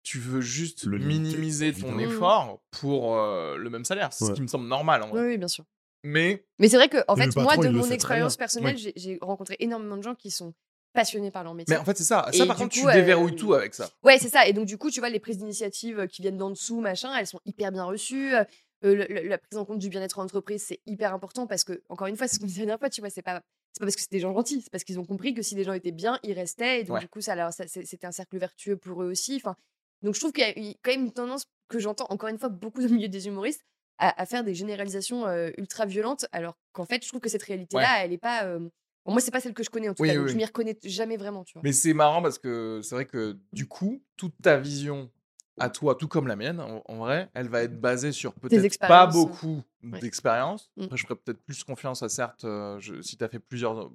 tu veux juste Le limiter, minimiser ton évidemment. effort pour euh, le même salaire. C'est ce Ouais. qui me semble normal en vrai. Oui, oui, bien sûr. Mais Mais c'est vrai que, en le fait, moi, patron, de il le mon sait très expérience bien. personnelle, j'ai- j'ai rencontré énormément de gens qui sont passionnés par leur métier. Mais en fait, c'est ça. Et Ça, par du contre, coup, tu déverrouilles euh, tout avec ça. Ouais, c'est ça. Et donc, du coup, tu vois, les prises d'initiative euh, qui viennent d'en dessous, machin, elles sont hyper bien reçues. Euh, le- le- la prise en compte du bien-être en entreprise, c'est hyper important parce que, encore une fois, c'est ce qu'on disait la dernière fois, tu vois, c'est pas. C'est pas parce que c'est des gens gentils, c'est parce qu'ils ont compris que si les gens étaient bien, ils restaient. Et donc, Ouais. du coup, ça, leur- ça- c'est- c'était un cercle vertueux pour eux aussi. Enfin, donc, je trouve qu'il y a eu quand même une tendance que j'entends, encore une fois, beaucoup de milieu des humoristes, à, à faire des généralisations euh, ultra violentes, alors qu'en fait, je trouve que cette réalité-là, elle est pas. euh, bon, moi, c'est pas celle que je connais en tout Oui, cas, oui, donc oui. je m'y reconnais jamais vraiment, tu vois. Mais c'est marrant parce que c'est vrai que du coup, toute ta vision à toi, tout comme la mienne, en, en vrai, elle va être basée sur peut-être pas beaucoup Ouais. d'expérience. Mm. Après, je ferais peut-être plus confiance à certes, euh, je- si tu as fait plusieurs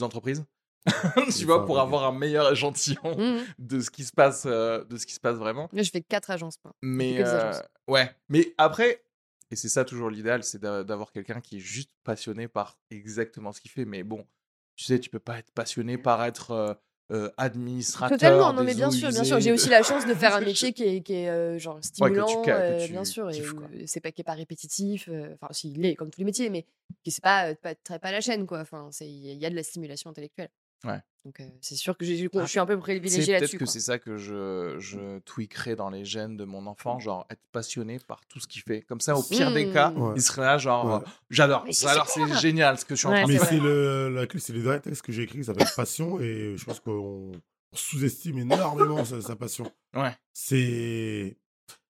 entreprises, tu vois, pour avoir un meilleur échantillon Mhm. de ce qui se passe, euh, de ce qui se passe vraiment. Là, je fais quatre agences. Mais euh, agences. ouais, mais après, et c'est ça toujours l'idéal, c'est d'a- d'avoir quelqu'un qui est juste passionné par exactement ce qu'il fait. Mais bon, tu sais, tu peux pas être passionné par être euh, euh, administrateur. Totalement, non mais bien sûr, bien sûr. J'ai aussi la chance de faire un métier qui est, qui est, euh, genre stimulant, que tu- que euh, tu bien sûr, et kiffes, c'est pas qui est pas répétitif. Enfin, si, il l'est comme tous les métiers, mais qui c'est pas, pas très pas la chaîne quoi. Enfin, c'est il y a de la stimulation intellectuelle. Ouais. Donc euh, c'est sûr que j'ai- je Ah, suis un peu C'est privilégié peut-être là-dessus. que quoi. c'est ça que je, je tweakerai dans les gènes de mon enfant, genre être passionné par tout ce qu'il fait. Comme ça, au pire des cas, Mmh. Ouais. il serait là, genre, Ouais. euh, j'adore, Mais c'est alors c'est super. génial ce que je suis en Ouais, train de Mais c'est faire. c'est le, la clé, c'est le dernier texte que j'ai écrit qui s'appelle Passion et je pense qu'on on sous-estime énormément sa, sa passion. Ouais. C'est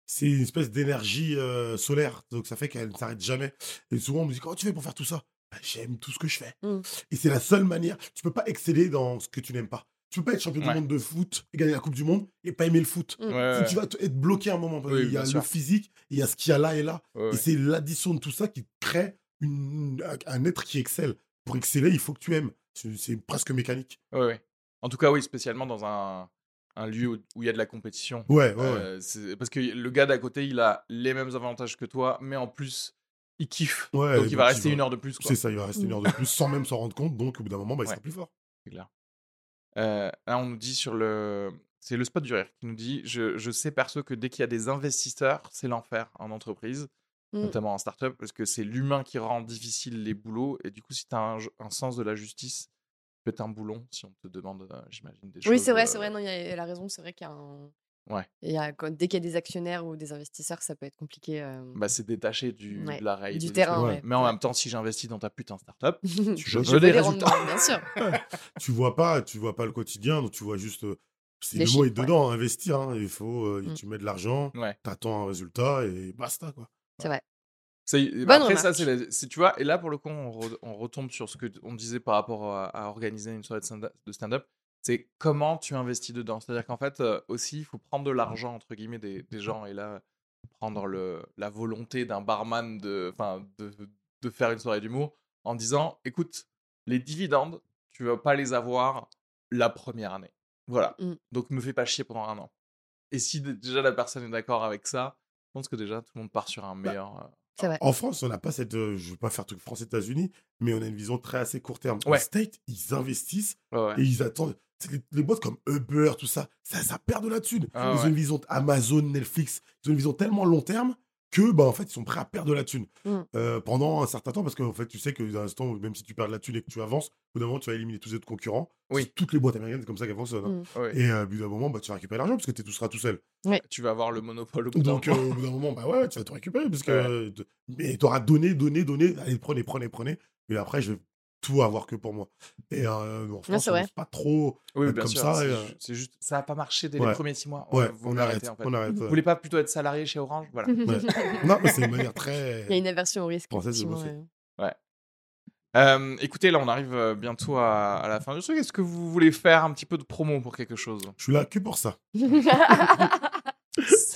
c'est une espèce d'énergie euh, solaire, donc ça fait qu'elle ne s'arrête jamais. Et souvent on me dit comment tu fais pour faire tout ça? Bah, J'aime tout ce que je fais. Mm. Et c'est la seule manière. Tu peux pas exceller dans ce que tu n'aimes pas. Tu peux pas être champion Ouais. du monde de foot et gagner la Coupe du Monde et pas aimer le foot. Mm. Ouais, Faut ouais, que tu vas être bloqué un moment. parce Oui, qu'il y a le physique, il y a ce qu'il y a là et là. ouais. Et c'est l'addition de tout ça qui crée une, un être qui excelle. Pour exceller, il faut que tu aimes. C'est presque mécanique. Ouais, ouais. En tout cas, oui, spécialement dans un, un lieu où où il y a de la compétition. Ouais, ouais, ouais. Euh, Parce que le gars d'à côté, il a les mêmes avantages que toi, mais en plus, il kiffe. Ouais, donc il va rester va- une heure de plus. C'est ça, il va rester une heure de plus sans même s'en rendre compte. Donc au bout d'un moment, bah, il Ouais. sera plus fort. C'est clair. Euh, là, on nous dit sur le. C'est le spot du rire qui nous dit je, je sais perso que dès qu'il y a des investisseurs, c'est l'enfer en entreprise, Mm. notamment en startup, parce que c'est l'humain qui rend difficile les boulots. Et du coup, si tu as un, un sens de la justice, tu peux être un boulon si on te demande, euh, j'imagine, des choses. Oui, c'est vrai, c'est euh, vrai. Non, il y a elle a raison. C'est vrai qu'il y a un. Ouais. Quand- dès qu'il y a des actionnaires ou des investisseurs, ça peut être compliqué. euh, Bah, c'est détaché du, Ouais, de la réalité. du des terrain. Ouais. Mais en même temps, si j'investis dans ta putain startup, je je veux des résultats. rendements, bien sûr. Tu vois pas, tu vois pas le quotidien, donc tu vois juste. c'est Les le mot est dedans, investir. hein. Il faut, euh, Mm. tu mets de l'argent, Ouais. t'attends un résultat et basta quoi. C'est vrai. Bah, après, ça, remarque. c'est, la- tu vois, et là, pour le coup, on, re- on retombe sur ce que t- on disait par rapport à, à organiser une soirée de stand-up. C'est comment tu investis dedans? C'est-à-dire qu'en fait, euh, aussi, il faut prendre de l'argent, entre guillemets, des, des gens. Et là, prendre le, la volonté d'un barman de, enfin, de, de faire une soirée d'humour en disant écoute, les dividendes, tu vas pas les avoir la première année. Voilà. Mm. Donc, me fais pas chier pendant un an. Et si déjà la personne est d'accord avec ça, je pense que déjà tout le monde part sur un meilleur. euh, C'est vrai. En France, on n'a pas cette. euh, je veux pas faire truc France-États-Unis, mais on a une vision très assez court terme. En Ouais. State, ils investissent ouais, ouais. et ils attendent. Les, boîtes comme Uber, tout ça, ça, ça perd de la thune. Ah ils ont une vision Amazon, Netflix, ils ont une vision tellement long terme que, bah, en fait, ils sont prêts à perdre de la thune Mm. euh, pendant un certain temps parce qu'en fait, tu sais que dans l'instant, même si tu perds de la thune et que tu avances, au bout d'un moment, tu vas éliminer tous les autres concurrents. Oui. Toutes les boîtes américaines, c'est comme ça qu'elles fonctionnent. hein. Mm. Et euh, au bout d'un moment, bah, tu vas récupérer l'argent parce que tu seras tout seul. tu vas avoir le monopole au bout d'un Donc, moment. euh, au bout d'un moment, bah ouais, tu vas tout récupérer parce que euh, mais tu auras donné, donné, donné. Allez, prenez, prenez, prenez. Et après, je vais tout avoir que pour moi. Et euh, en France, c'est on pas trop. Oui, bien comme sûr. ça, c'est, euh, c'est juste, ça n'a pas marché dès Ouais. les premiers six mois. Ouais, on arrête, arrêter, en fait. on arrête. Vous ouais. voulez pas plutôt être salarié chez Orange? Voilà. non, mais c'est une manière très. Il y a une aversion au risque. Française de effectivement, bosser. ouais. Euh, écoutez, là, on arrive euh, bientôt à, à la fin du truc. Est-ce que vous voulez faire un petit peu de promo pour quelque chose? Je suis là que pour ça.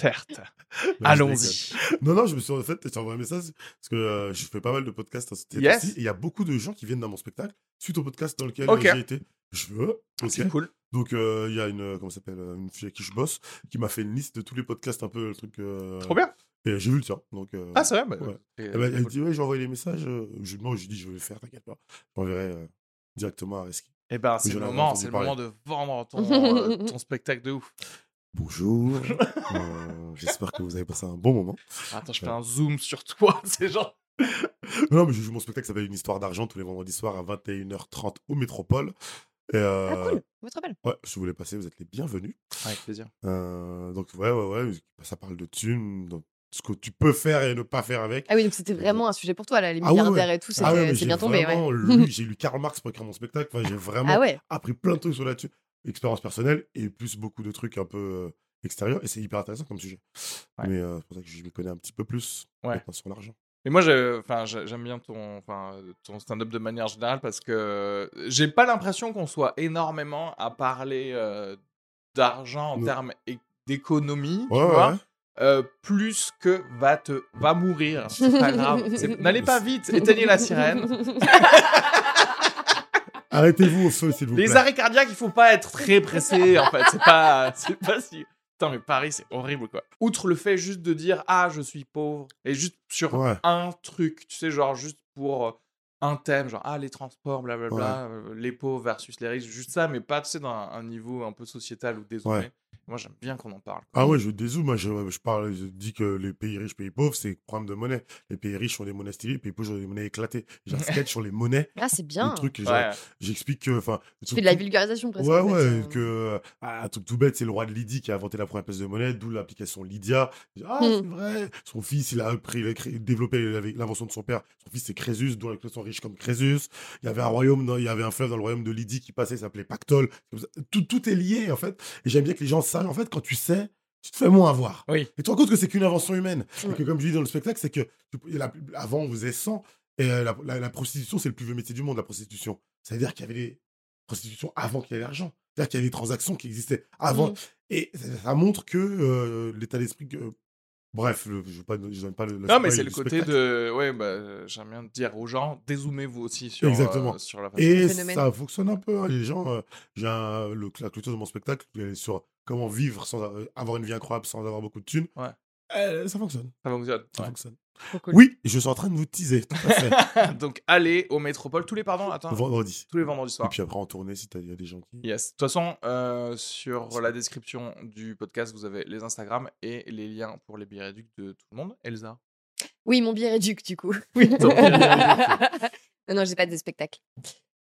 Certes. Non, je Allons-y. Non, non, je me suis en fait, je t'ai envoyé un message parce que euh, je fais pas mal de podcasts hein, Yes. et il y a beaucoup de gens qui viennent dans mon spectacle suite au podcast dans lequel j'ai été. Je veux. C'est cool. Donc euh, il y a une euh, comment ça s'appelle une fille avec qui je bosse qui m'a fait une liste de tous les podcasts un peu le truc. euh, Trop bien. Et j'ai vu le tien. Donc euh, Ah, c'est vrai bah, ouais. eh ben, elle cool. dit ouais j'ai envoyé les messages. je, moi j'ai dit je vais le faire t'inquiète pas. J'enverrai euh, directement à Reski. Eh ben, c'est le moment, c'est le moment de vendre ton, euh, ton spectacle de ouf. Bonjour. Euh, J'espère que vous avez passé un bon moment. Attends, je fais Ouais. un zoom sur toi. C'est genre. Non, mais je joue mon spectacle, ça s'appelle Une histoire d'argent tous les vendredis soirs à 21h30 au Métropole. Et, euh, Ah, cool. Votre belle. Ouais, si vous voulez passer, vous êtes les bienvenus. Avec plaisir. Euh, donc, ouais, ouais, ouais. Ça parle de thunes, donc ce que tu peux faire et ne pas faire avec. Ah oui, donc c'était vraiment un sujet pour toi, là, les Ah ouais, milliardaires ouais. et tout, Ah ouais, c'est j'ai bien tombé. vraiment lu- J'ai lu Karl Marx pour écrire mon spectacle. Enfin, j'ai vraiment Ah ouais. appris plein de trucs sur là-dessus. Expérience personnelle et plus beaucoup de trucs un peu euh, extérieurs. Et c'est hyper intéressant comme sujet. Ouais. Mais euh, c'est pour ça que je m'y connais un petit peu plus Ouais. sur l'argent. Mais moi, j'aime bien ton, ton stand-up de manière générale parce que j'ai pas l'impression qu'on soit énormément à parler euh, d'argent en termes d'économie, tu vois, ouais. euh, plus que va te, va mourir, c'est pas grave. C'est- N'allez pas vite, éteignez la sirène. Arrêtez-vous au feu, s'il vous plaît. Les arrêts cardiaques, il faut pas être très pressé, en fait. C'est pas, c'est pas si. Putain, mais Paris, c'est horrible, quoi. Outre le fait juste de dire ah je suis pauvre et juste sur Ouais. un truc, tu sais, genre juste pour euh, un thème, genre ah les transports, blablabla, euh, les pauvres versus les riches, juste ça, mais pas tu sais dans un, un niveau un peu sociétal ou dézoomé. Ouais. Moi, j'aime bien qu'on en parle. quoi. Ah ouais, je dézoome. Moi, je, je parle, je dis que les pays riches, pays pauvres, c'est problème de monnaie. Les pays riches ont des monnaies stylées, les pays pauvres ont des monnaies éclatées. J'ai un sketch sur les monnaies, Ah, c'est bien. le truc, Ouais. j'explique que, enfin, Tu fais de la vulgarisation presque. Ouais, en fait, ouais, euh. que euh, ah, un truc tout bête, c'est le roi de Lydie qui a inventé la première pièce de monnaie, d'où l'application Lydia. Ah, Mm. c'est vrai. Son fils, il a pris, il a créé- développé l'invention de son père. Son fils, c'est Crésus, d'où l'expression riche comme Crésus. Il y avait un royaume, il y avait un fleuve dans le royaume de Lydie qui passait, il s'appelait Pactole. Tout, tout est lié, en fait. Et j'aime bien que les gens en fait, quand tu sais, tu te fais moins avoir. Oui. Et tu te rends compte que c'est qu'une invention humaine. Ouais. Et que, comme je dis dans le spectacle, c'est que la- avant, on faisait 100. Et euh, la, la- la prostitution, c'est le plus vieux métier du monde, la prostitution. C'est-à-dire qu'il y avait des prostitutions avant qu'il y ait l'argent. C'est-à-dire qu'il y avait des transactions qui existaient avant. Et ça, ça montre que euh, l'état d'esprit. Bref, le- je ne donne pas le. Non, mais c'est le côté de. Ouais, bah, j'aime bien dire aux gens, dézoomez-vous aussi sur, Exactement. euh, sur la façon. Et ça fonctionne un peu. hein. Les gens, euh, j'ai un- le, la clôture de mon spectacle sur comment vivre sans euh, avoir une vie incroyable sans avoir beaucoup de thunes. Ouais. Euh, ça fonctionne. Ça fonctionne. Ça ouais. fonctionne. Cool. Oui, je suis en train de vous teaser. Tout à fait. Donc, allez au Métropole tous les pardons, attends, Vendredi. tous les vendredis Et soirs. puis après en tournée, si il y a des gens qui. Yes. De toute façon, euh, sur la description du podcast, vous avez les Instagram et les liens pour les billets réduits de tout le monde. Elsa. Oui, mon billet réduc, du coup. Oui, ton non, non, j'ai pas de spectacle.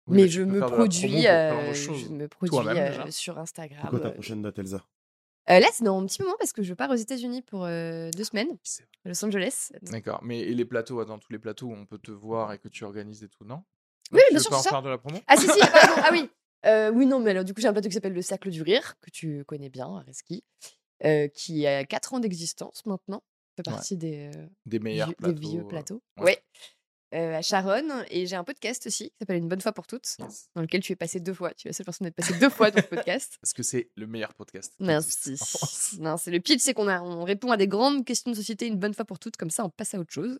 Oui, mais tu je me produis, euh, je me produis euh, sur C'est Instagram. quoi ta euh. prochaine date, Elsa? Euh, là, c'est dans un petit moment parce que je pars aux États-Unis pour euh, deux semaines, à Los Angeles. D'accord. Mais et les plateaux, attends, tous les plateaux où on peut te voir et que tu organises et tout, non? Oui, Tu bien sûr, ça. faire de la promo? Ah si, si, pardon, ah oui. Euh, oui, non, mais alors du coup, j'ai un plateau qui s'appelle le Cercle du Rire, que tu connais bien, à Reski, euh, qui a 4 ans d'existence maintenant. fait Ouais. partie des, euh, Des meilleurs vieux, plateaux. des vieux euh, plateaux. ouais. Ouais. Euh, à Charonne. Et j'ai un podcast aussi qui s'appelle Une bonne fois pour toutes, yes. dans lequel tu es passé deux fois. Tu es la seule personne à être passée deux fois dans ce podcast. Parce que c'est le meilleur podcast. Non, c'est le pitch, c'est qu'on on répond à des grandes questions de société une bonne fois pour toutes, comme ça on passe à autre chose.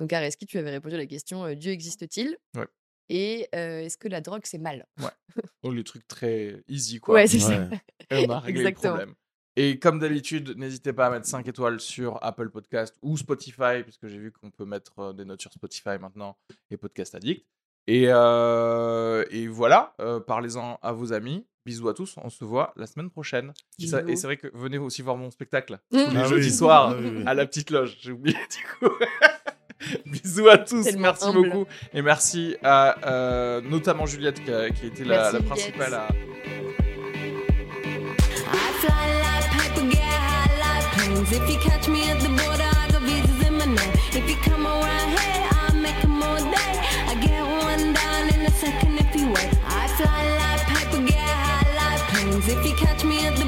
Donc à Reski, tu avais répondu à la question euh, Dieu existe-t-il? Ouais. Et euh, est-ce que la drogue c'est mal? Donc les trucs très easy, quoi. Ouais, c'est ça. Ouais. Et on a réglé Exactement. le problème. Et comme d'habitude, n'hésitez pas à mettre 5 étoiles sur Apple Podcast ou Spotify, puisque j'ai vu qu'on peut mettre euh, des notes sur Spotify maintenant et Podcast Addict. Et, euh, et voilà, euh, parlez-en à vos amis. Bisous à tous, on se voit la semaine prochaine. Et ça- Et Bisous. c'est vrai que venez aussi voir mon spectacle Mmh. tous les Ah jeudis oui. soirs Ah oui, à la petite loge. J'ai oublié du coup. Bisous à tous, merci humble. beaucoup. Et merci à euh, notamment Juliette qui a, qui a été la, principale à, planes. If you catch me at the border, I got visas in my name. If you come around here, I'll make 'em all day. I get one down in a second if you wait. I fly like paper, get high like planes. If you catch me at the